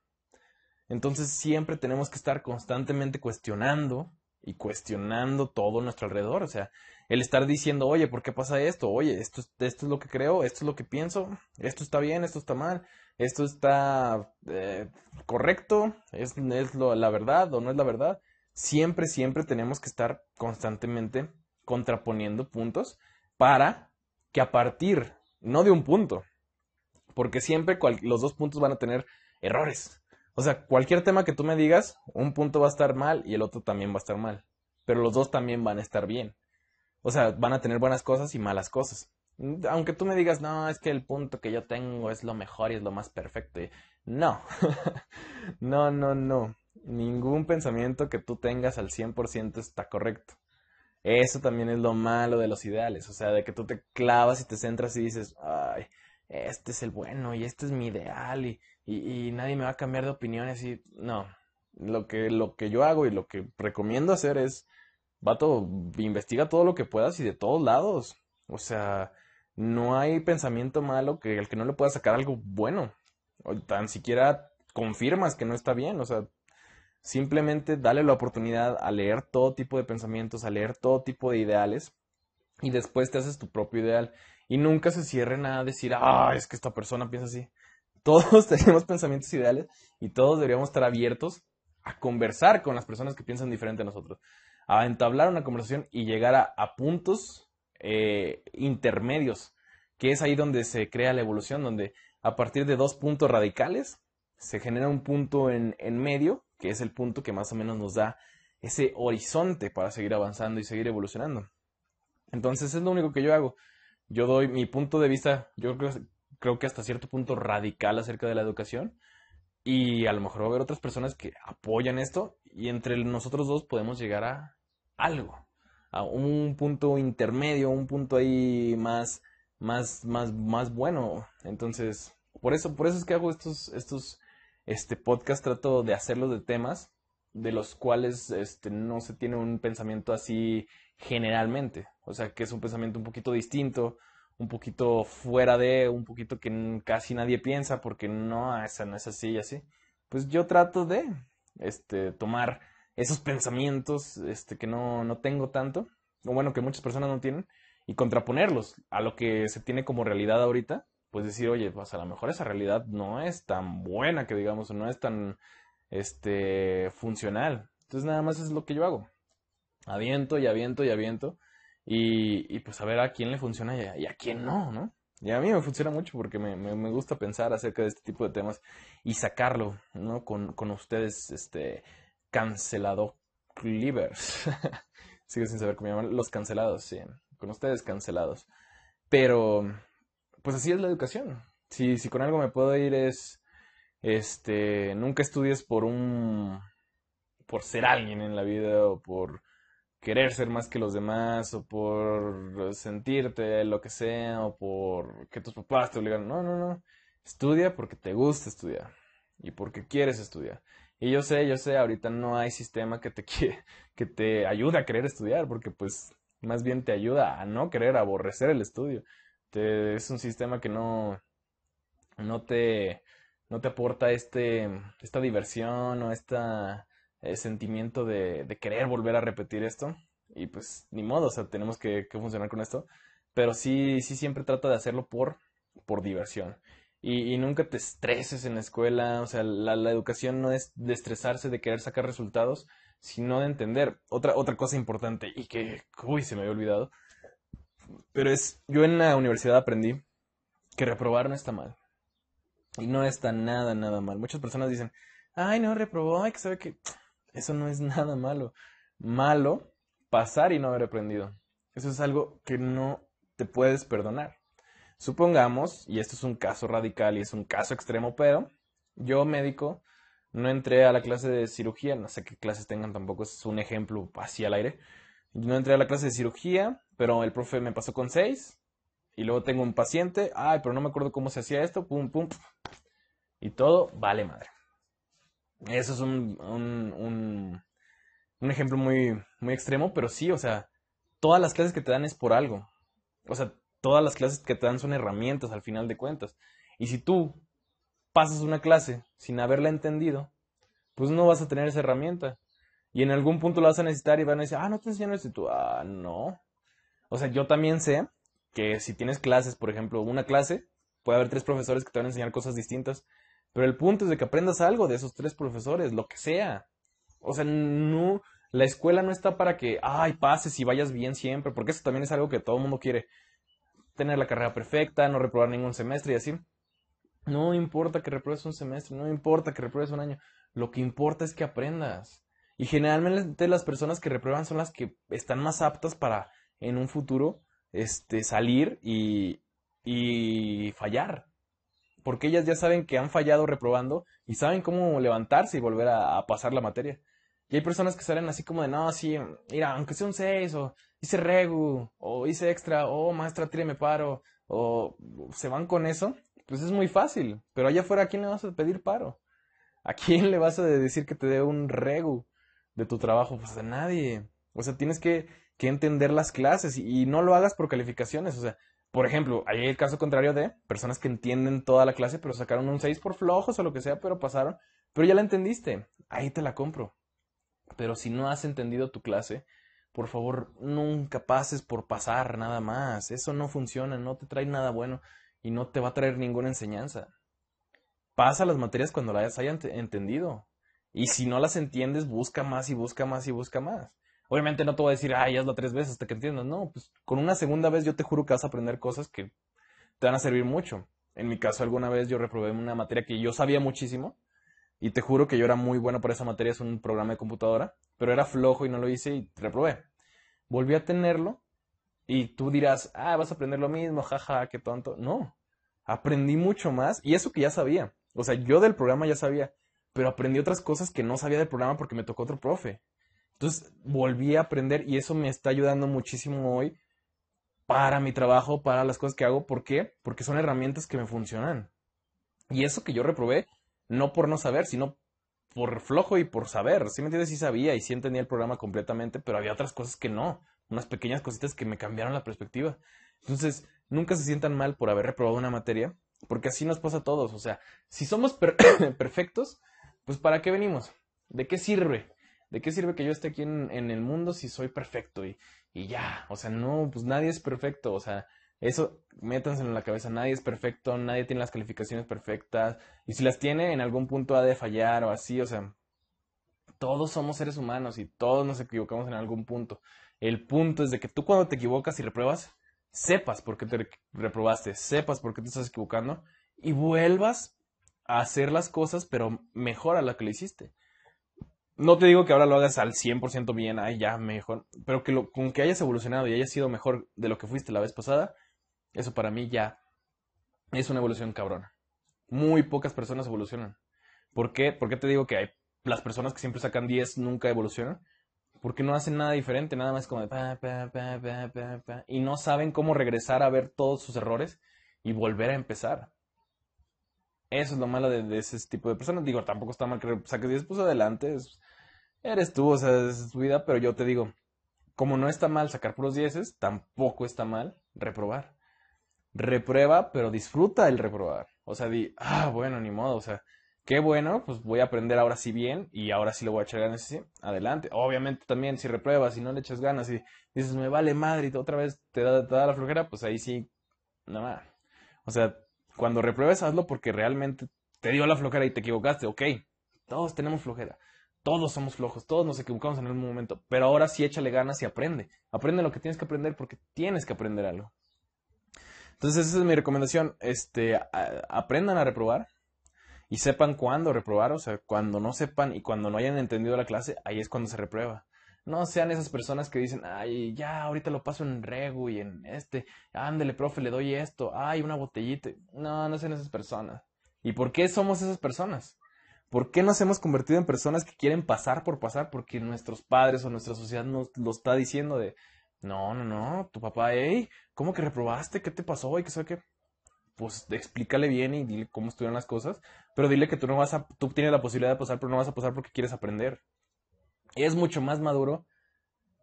Entonces siempre tenemos que estar constantemente cuestionando y cuestionando todo nuestro alrededor. O sea, el estar diciendo, oye, ¿por qué pasa esto? Oye, esto, esto es lo que creo, esto es lo que pienso, esto está bien, esto está mal, esto está eh, correcto, es, es lo, la verdad o no es la verdad. Siempre, siempre tenemos que estar constantemente contraponiendo puntos para que a partir, no de un punto, porque siempre los dos puntos van a tener errores. O sea, cualquier tema que tú me digas, un punto va a estar mal y el otro también va a estar mal. Pero los dos también van a estar bien. O sea, van a tener buenas cosas y malas cosas. Aunque tú me digas, no, es que el punto que yo tengo es lo mejor y es lo más perfecto. No, *laughs* no, no, no. Ningún pensamiento que tú tengas al 100% está correcto. Eso también es lo malo de los ideales. O sea, de que tú te clavas y te centras y dices, ay, este es el bueno y este es mi ideal y, y, nadie me va a cambiar de opinión y no, lo que, lo que yo hago y lo que recomiendo hacer es, vato, investiga todo lo que puedas y de todos lados, o sea, no hay pensamiento malo que el que no le pueda sacar algo bueno, o tan siquiera confirmas que no está bien, o sea, simplemente dale la oportunidad a leer todo tipo de pensamientos, a leer todo tipo de ideales y después te haces tu propio ideal. Y nunca se cierren a decir, ah, es que esta persona piensa así. Todos *laughs* tenemos pensamientos ideales y todos deberíamos estar abiertos a conversar con las personas que piensan diferente a nosotros, a entablar una conversación y llegar a, puntos eh, intermedios, que es ahí donde se crea la evolución, donde a partir de dos puntos radicales se genera un punto en, medio, que es el punto que más o menos nos da ese horizonte para seguir avanzando y seguir evolucionando. Entonces es lo único que yo hago. Yo doy mi punto de vista, yo creo, creo que hasta cierto punto radical acerca de la educación. Y a lo mejor va a haber otras personas que apoyan esto y entre nosotros dos podemos llegar a algo, a un punto intermedio, un punto ahí más, más, más, más bueno. Entonces, por eso, por eso es que hago estos, estos, este podcast, trato de hacerlos de temas de los cuales este, no se tiene un pensamiento así generalmente. O sea, que es un pensamiento un poquito distinto, un poquito fuera de, un poquito que casi nadie piensa porque no, esa no es así y así. Pues yo trato de este, tomar esos pensamientos este, que no, no tengo tanto, o bueno, que muchas personas no tienen, y contraponerlos a lo que se tiene como realidad ahorita, pues decir, oye, pues a lo mejor esa realidad no es tan buena que digamos, o no es tan este, funcional. Entonces nada más es lo que yo hago. Aviento y aviento y aviento. Y, pues a ver a quién le funciona y a, quién no, ¿no? Y a mí me funciona mucho porque me, me, gusta pensar acerca de este tipo de temas y sacarlo, ¿no? Con, con ustedes, este, cancelado Clivers. *laughs* Sigo sin saber cómo llaman. Los cancelados, sí. Con ustedes cancelados. Pero, pues así es la educación. Si, si con algo me puedo ir es este, nunca estudies por un, por ser alguien en la vida o por querer ser más que los demás o por sentirte lo que sea o por que tus papás te obligan. No, no, no. Estudia porque te gusta estudiar y porque quieres estudiar. Y yo sé, yo sé, ahorita no hay sistema que te *laughs* que te ayude a querer estudiar porque pues más bien te ayuda a no querer aborrecer el estudio. es un sistema que no no te no te aporta este, esta diversión o este sentimiento de, querer volver a repetir esto. Y pues ni modo, o sea, tenemos que, funcionar con esto. Pero sí, sí siempre trata de hacerlo por, por diversión. Y, nunca te estreses en la escuela. O sea, la, educación no es de estresarse, de querer sacar resultados, sino de entender. Otra, otra cosa importante y que, uy, se me había olvidado. Pero es, yo en la universidad aprendí que reprobar no está mal. Y no está nada, nada mal. Muchas personas dicen, ay, no, reprobó, ay, que sabe que eso no es *laughs* nada malo. Malo, pasar y no haber aprendido. Eso es algo que no te puedes perdonar. Supongamos, y esto es un caso radical y es un caso extremo, pero yo médico no entré a la clase de cirugía, no sé qué clases tengan tampoco, es un ejemplo así al aire. No entré a la clase de cirugía, pero el profe me pasó con seis y luego tengo un paciente, ay, pero no me acuerdo cómo se hacía esto, pum, pum, y todo vale madre. Eso es un, un, un, ejemplo muy, muy extremo, pero sí, o sea, todas las clases que te dan es por algo. O sea, todas las clases que te dan son herramientas al final de cuentas. Y si tú pasas una clase sin haberla entendido, pues no vas a tener esa herramienta. Y en algún punto la vas a necesitar y van a decir, ah, no te enseñaron esto. Y tú, ah, no. O sea, yo también sé que si tienes clases, por ejemplo, una clase, puede haber tres profesores que te van a enseñar cosas distintas, pero el punto es de que aprendas algo de esos tres profesores, lo que sea. O sea, no, la escuela no está para que, ay, pases y vayas bien siempre, porque eso también es algo que todo el mundo quiere. Tener la carrera perfecta, no reprobar ningún semestre y así. No importa que repruebes un semestre, no importa que repruebes un año. Lo que importa es que aprendas. Y generalmente las personas que reprueban son las que están más aptas para en un futuro este, salir y, y fallar. Porque ellas ya saben que han fallado reprobando y saben cómo levantarse y volver a, pasar la materia. Y hay personas que salen así como de, no, sí, mira, aunque sea un 6, o hice regu, o hice extra, o maestra, me paro, o se van con eso, pues es muy fácil. Pero allá afuera, ¿a quién le vas a pedir paro? ¿A quién le vas a decir que te dé un regu de tu trabajo? Pues a nadie. O sea, tienes que que entender las clases y, no lo hagas por calificaciones. O sea, por ejemplo, hay el caso contrario de personas que entienden toda la clase, pero sacaron un 6 por flojos o lo que sea, pero pasaron, pero ya la entendiste. Ahí te la compro. Pero si no has entendido tu clase, por favor, nunca pases por pasar nada más. Eso no funciona, no te trae nada bueno y no te va a traer ninguna enseñanza. pasa las materias cuando las hayas entendido. Y si no las entiendes, busca más y busca más y busca más. Obviamente no te voy a decir, ay, hazlo tres veces hasta que entiendas. No, pues con una segunda vez yo te juro que vas a aprender cosas que te van a servir mucho. En mi caso, alguna vez yo reprobé una materia que yo sabía muchísimo y te juro que yo era muy bueno para esa materia, es un programa de computadora, pero era flojo y no lo hice y reprobé. Volví a tenerlo y tú dirás, ah, vas a aprender lo mismo, jaja, qué tonto. No, aprendí mucho más y eso que ya sabía. O sea, yo del programa ya sabía, pero aprendí otras cosas que no sabía del programa porque me tocó otro profe. Entonces volví a aprender y eso me está ayudando muchísimo hoy para mi trabajo, para las cosas que hago. ¿Por qué? Porque son herramientas que me funcionan. Y eso que yo reprobé, no por no saber, sino por flojo y por saber. ¿Sí me entiendes? Sí sabía y sí entendía el programa completamente, pero había otras cosas que no. Unas pequeñas cositas que me cambiaron la perspectiva. Entonces, nunca se sientan mal por haber reprobado una materia, porque así nos pasa a todos. O sea, si somos *coughs* perfectos, pues ¿para qué venimos? ¿De qué sirve? ¿De qué sirve que yo esté aquí en, el mundo si soy perfecto? Y, y ya, o sea, no, pues nadie es perfecto, o sea, eso métanse en la cabeza, nadie es perfecto, nadie tiene las calificaciones perfectas, y si las tiene, en algún punto ha de fallar o así, o sea, todos somos seres humanos y todos nos equivocamos en algún punto. El punto es de que tú cuando te equivocas y repruebas, sepas por qué te reprobaste, sepas por qué te estás equivocando y vuelvas a hacer las cosas, pero mejor a la que lo hiciste. No te digo que ahora lo hagas al 100% bien, ay, ya, mejor, pero que lo, con que hayas evolucionado y hayas sido mejor de lo que fuiste la vez pasada, eso para mí ya es una evolución cabrona. Muy pocas personas evolucionan. ¿Por qué? ¿Por qué te digo que hay, las personas que siempre sacan 10 nunca evolucionan? Porque no hacen nada diferente, nada más como de pa, pa, pa, y no saben cómo regresar a ver todos sus errores y volver a empezar. Eso es lo malo de, ese tipo de personas. Digo, tampoco está mal que saques 10 pues adelante. Eres tú, o sea, es tu vida, pero yo te digo, como no está mal sacar puros 10, tampoco está mal reprobar. Reprueba, pero disfruta el reprobar. O sea, di, ah, bueno, ni modo, o sea, qué bueno, pues voy a aprender ahora sí bien y ahora sí le voy a echar ganas, sí, adelante. Obviamente también, si repruebas y no le echas ganas y dices, me vale madre y otra vez te da, te la flojera, pues ahí sí, nada. O sea, cuando repruebes, hazlo porque realmente te dio la flojera y te equivocaste. Ok, todos tenemos flojera. Todos somos flojos, todos nos equivocamos en algún momento. Pero ahora sí échale ganas y aprende. Aprende lo que tienes que aprender porque tienes que aprender algo. Entonces, esa es mi recomendación. Este, aprendan a reprobar y sepan cuándo reprobar. O sea, cuando no sepan y cuando no hayan entendido la clase, ahí es cuando se reprueba. No sean esas personas que dicen, ay, ya, ahorita lo paso en Regu y en este, ándele, profe, le doy esto, ay, una botellita. No, no sean esas personas. ¿Y por qué somos esas personas? ¿Por qué nos hemos convertido en personas que quieren pasar por pasar? Porque nuestros padres o nuestra sociedad nos lo está diciendo de, no, no, no, tu papá, hey, ¿cómo que reprobaste? ¿Qué te pasó? ¿Y qué sé qué? Pues explícale bien y dile cómo estuvieron las cosas, pero dile que tú no vas a, tú tienes la posibilidad de pasar, pero no vas a pasar porque quieres aprender es mucho más maduro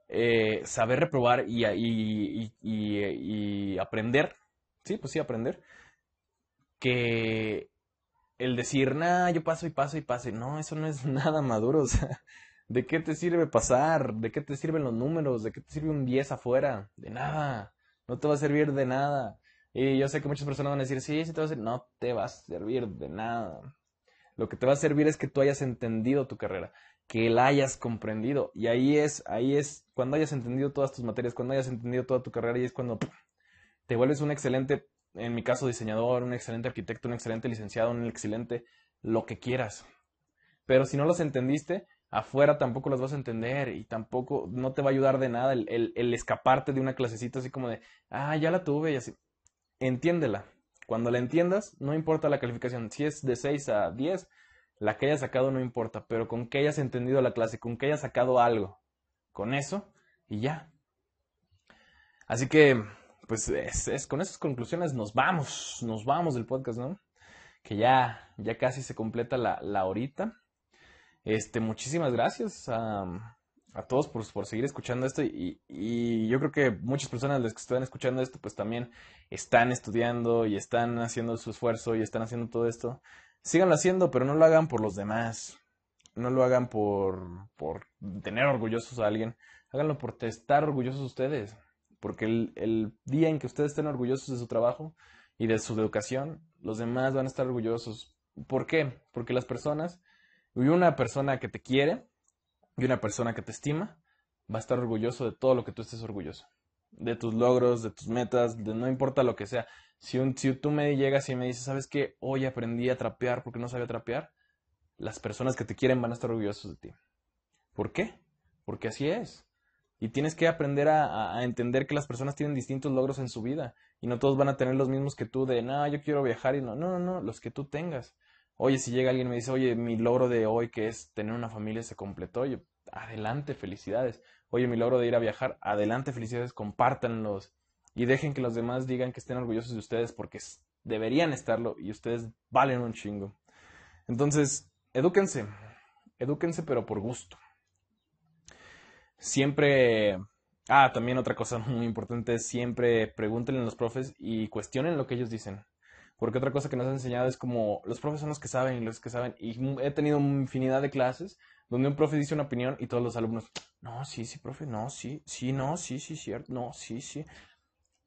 eh, saber reprobar y, y, aprender, sí, pues sí, aprender, que el decir, nah, yo paso y paso y paso. No, eso no es *laughs* nada maduro. O sea, ¿de qué te sirve pasar? ¿De qué te sirven los números? ¿De qué te sirve un 10 afuera? De nada. No te va a servir de nada. Y yo sé que muchas personas van a decir, sí, sí te va a servir. No te va a servir de nada. Lo que te va a servir es que tú hayas entendido tu carrera que la hayas comprendido. Y ahí es, ahí es, cuando hayas entendido todas tus materias, cuando hayas entendido toda tu carrera, y es cuando te vuelves un excelente, en mi caso, diseñador, un excelente arquitecto, un excelente licenciado, un excelente lo que quieras. Pero si no los entendiste, afuera tampoco los vas a entender y tampoco no te va a ayudar de nada el, el escaparte de una clasecita así como de, ah, ya la tuve y así. Entiéndela. Cuando la entiendas, no importa la calificación, si es de 6 a 10, la que hayas sacado no importa, pero con que hayas entendido la clase, con que hayas sacado algo, con eso y ya. Así que, pues es, con esas conclusiones nos vamos, nos vamos del podcast, ¿no? Que ya, ya casi se completa la, la horita. Este, muchísimas gracias a, a todos por, por, seguir escuchando esto y, y, yo creo que muchas personas las que están escuchando esto pues también están estudiando y están haciendo su esfuerzo y están haciendo todo esto síganlo haciendo, pero no lo hagan por los demás. No lo hagan por, por tener orgullosos a alguien. Háganlo por estar orgullosos ustedes. Porque el, día en que ustedes estén orgullosos de su trabajo y de su educación, los demás van a estar orgullosos. ¿Por qué? Porque las personas, una persona que te quiere y una persona que te estima, va a estar orgulloso de todo lo que tú estés orgulloso. De tus logros, de tus metas, de no importa lo que sea. Si, un, si tú me llegas y me dices, ¿sabes qué? Hoy aprendí a trapear porque no sabía trapear, las personas que te quieren van a estar orgullosos de ti. ¿Por qué? Porque así es. Y tienes que aprender a, entender que las personas tienen distintos logros en su vida y no todos van a tener los mismos que tú de, no, yo quiero viajar y no, no, no, no, los que tú tengas. Oye, si llega alguien y me dice, oye, mi logro de hoy que es tener una familia se completó, yo, adelante, felicidades. Oye, mi logro de ir a viajar, adelante, felicidades, compártanlos y dejen que los demás digan que estén orgullosos de ustedes porque deberían estarlo y ustedes valen un chingo. Entonces, edúquense, edúquense pero por gusto siempre... Ah, también otra cosa *laughs* muy importante es siempre pregúntenle a los profes y cuestionen lo que ellos dicen. Porque otra cosa que nos han enseñado es como los profes son los que saben y los que saben. Y he tenido infinidad de clases donde un profe dice una opinión y todos los alumnos, no, sí, sí, profe, no, sí, sí, no, sí, sí, cierto, no, sí, sí.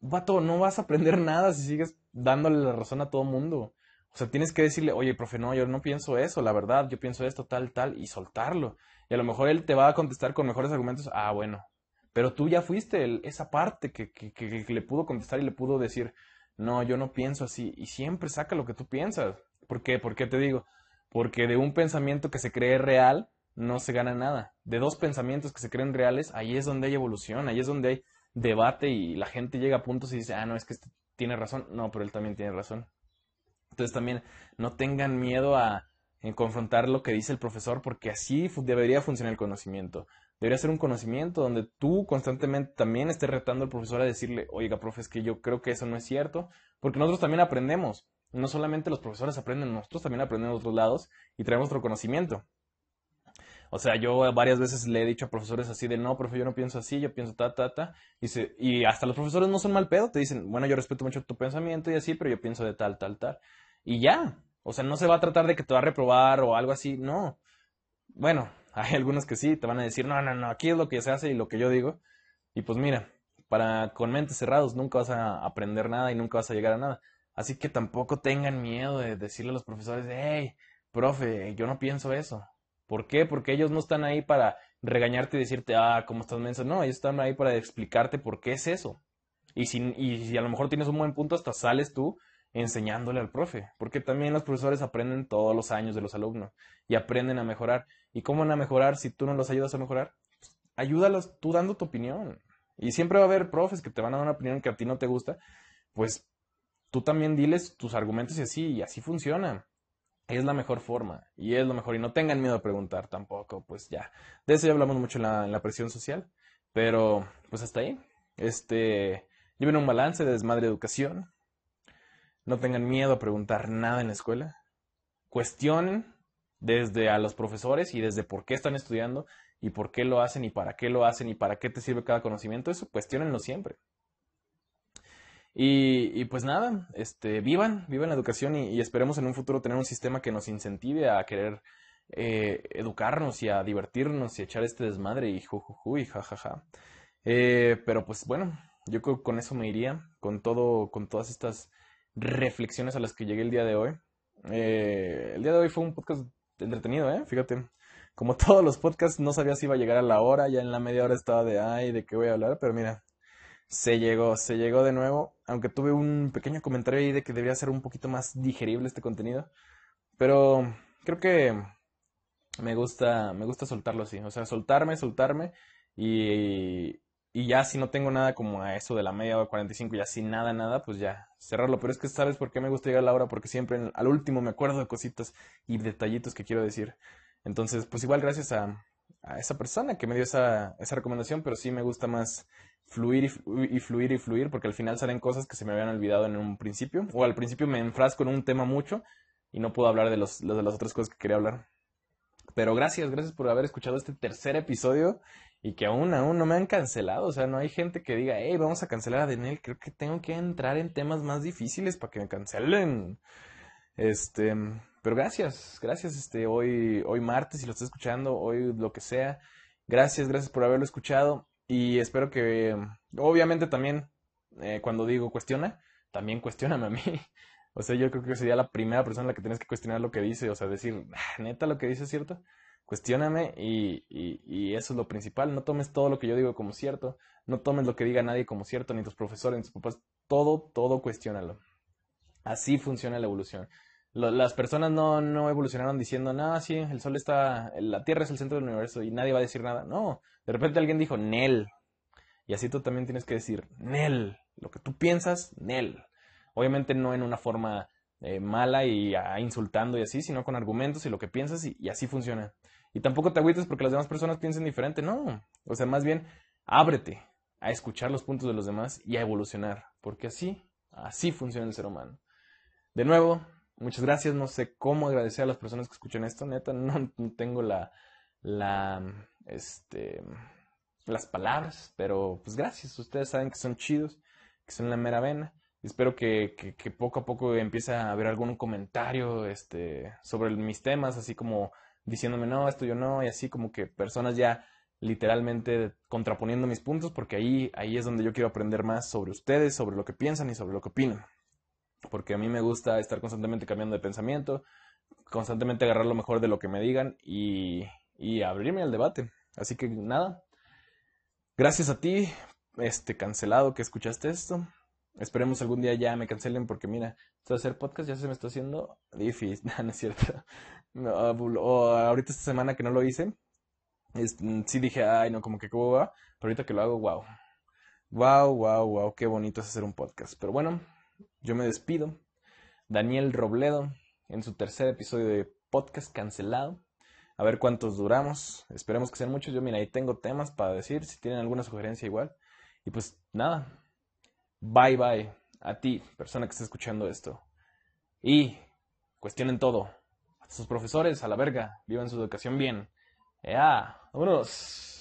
Vato, no vas a aprender nada si sigues dándole la razón a todo mundo. O sea, tienes que decirle, oye, profe, no, yo no pienso eso, la verdad, yo pienso esto, tal, tal, y soltarlo. Y a lo mejor él te va a contestar con mejores argumentos, ah, bueno, pero tú ya fuiste esa parte que, que, le pudo contestar y le pudo decir, no, yo no pienso así, y siempre saca lo que tú piensas. ¿Por qué? ¿Por qué te digo? Porque de un pensamiento que se cree real, no se gana nada. De dos pensamientos que se creen reales, ahí es donde hay evolución, ahí es donde hay debate y la gente llega a puntos y dice, ah, no, es que este tiene razón. No, pero él también tiene razón. Entonces también no tengan miedo a, en confrontar lo que dice el profesor, porque así debería funcionar el conocimiento. Debería ser un conocimiento donde tú constantemente también estés retando al profesor a decirle, oiga, profe, es que yo creo que eso no es cierto, porque nosotros también aprendemos. No solamente los profesores aprenden, nosotros también aprendemos de otros lados y traemos otro conocimiento. O sea, yo varias veces le he dicho a profesores así de, no, profe, yo no pienso así, yo pienso ta, ta, ta. Y, y hasta los profesores no son mal pedo, te dicen, bueno, yo respeto mucho tu pensamiento y así, pero yo pienso de tal, tal, tal. Y ya, o sea, no se va a tratar de que te va a reprobar o algo así, no. Bueno, *laughs* hay algunos que sí, te van a decir, no, no, no, aquí es lo que se hace y lo que yo digo. Y pues mira, para con mentes cerrados nunca vas a aprender nada y nunca vas a llegar a nada. Así que tampoco tengan miedo de decirle a los profesores, hey, profe, yo no pienso eso. ¿Por qué? Porque ellos no están ahí para regañarte y decirte, ah, ¿cómo estás menso? No, ellos están ahí para explicarte por qué es eso. Y si, y si a lo mejor tienes un buen punto, hasta sales tú enseñándole al profe, porque también los profesores aprenden todos los años de los alumnos y aprenden a mejorar. ¿Y cómo van a mejorar si tú no los ayudas a mejorar? Pues, ayúdalos tú dando tu opinión. Y siempre va a haber profes que te van a dar una opinión que a ti no te gusta, pues tú también diles tus argumentos y así, y así funciona. Es la mejor forma y es lo mejor. Y no tengan miedo a preguntar tampoco, pues ya. De eso ya hablamos mucho en la, en la presión social, pero pues hasta ahí. Este, lleven un balance de desmadre educación, no tengan miedo a preguntar nada en la escuela. Cuestionen desde a los profesores y desde por qué están estudiando y por qué lo hacen y para qué lo hacen y para qué te sirve cada conocimiento. Eso cuestionenlo siempre. Y, pues nada, este, vivan, vivan la educación y, esperemos en un futuro tener un sistema que nos incentive a querer eh, educarnos y a divertirnos y echar este desmadre y jujuju y jajaja. Eh, pero pues bueno, yo creo que con eso me iría, con todo, con todas estas reflexiones a las que llegué el día de hoy. Eh, el día de hoy fue un podcast entretenido, ¿eh? Fíjate. Como *laughs* todos los podcasts, no sabía si iba a llegar a la hora, ya en la media hora estaba de, ay, ¿de qué voy a hablar? Pero mira, se llegó, se llegó de nuevo, aunque tuve un pequeño comentario ahí de que debería ser un poquito más digerible este contenido, pero creo que me gusta, me gusta soltarlo así, o sea, soltarme, soltarme y, y ya si no tengo nada como a eso de la media o 45 y así nada, nada, pues ya cerrarlo. Pero es que sabes por qué me gusta llegar a la hora, porque siempre al último me acuerdo de cositas y detallitos que quiero decir. Entonces, pues igual gracias a, a esa persona que me dio esa, esa recomendación, pero sí me gusta más fluir y, fluir y fluir, porque al final salen cosas que se me habían olvidado en un principio, o al principio me enfrasco en un tema mucho y no puedo hablar de, los, de las otras cosas que quería hablar. Pero gracias, gracias por haber escuchado este tercer episodio y que aún, aún no me han cancelado. O sea, no hay gente que diga, hey, vamos a cancelar a Daniel. Creo que tengo que entrar en temas más difíciles para que me cancelen. Este, pero gracias, gracias, este, hoy, hoy martes, si lo estás escuchando, hoy lo que sea. Gracias, gracias por haberlo escuchado. Y espero que, obviamente también, eh, cuando digo cuestiona, también cuestioname a mí. *laughs* O sea, yo creo que sería la primera persona a la que tienes que cuestionar lo que dice, o sea, decir, ah, neta, lo que dice es cierto. Cuestióname y, y, eso es lo principal. No tomes todo lo que yo digo como cierto. No tomes lo que diga nadie como cierto, ni tus profesores, ni tus papás. Todo, todo cuestiónalo. Así funciona la evolución. las personas no, no evolucionaron diciendo, no, sí, el sol está, la Tierra es el centro del universo y nadie va a decir nada. No, de repente alguien dijo, Nel. Y así tú también tienes que decir, Nel. Lo que tú piensas, Nel. Obviamente no en una forma eh, mala y ah, insultando y así, sino con argumentos y lo que piensas y así funciona. Y tampoco te agüites porque las demás personas piensen diferente, no. O sea, más bien, ábrete a escuchar los puntos de los demás y a evolucionar, porque así, así funciona el ser humano. De nuevo, muchas gracias. No sé cómo agradecer a las personas que escuchan esto, neta, no, tengo la, la, este, las palabras, pero pues gracias. Ustedes saben que son chidos, que son la mera vena. Espero que, que, que poco a poco empiece a haber algún comentario este, sobre mis temas, así como diciéndome, no, esto yo no, y así como que personas ya literalmente contraponiendo mis puntos, porque ahí, ahí es donde yo quiero aprender más sobre ustedes, sobre lo que piensan y sobre lo que opinan. Porque a mí me gusta estar constantemente cambiando de pensamiento, constantemente agarrar lo mejor de lo que me digan y, y abrirme al debate. Así que nada, gracias a ti, este cancelado que escuchaste esto. Esperemos algún día ya me cancelen porque mira, esto de hacer podcast ya se me está haciendo difícil, *laughs* no, es cierto. O ahorita esta semana que no lo hice, mm, sí dije, ay no, como que cómo va, pero ahorita que lo hago, wow. Wow, wow, wow, qué bonito es hacer un podcast. Pero bueno, yo me despido. Daniel Robledo, en su tercer episodio de podcast cancelado. A ver cuántos duramos. Esperemos que sean muchos. Yo, mira, ahí tengo temas para decir. Si tienen alguna sugerencia, igual. Y pues nada, Bye bye a ti, persona que está escuchando esto. Y cuestionen todo. Sus profesores, a la verga. Vivan su educación bien. ¡Ya! ¡Vámonos!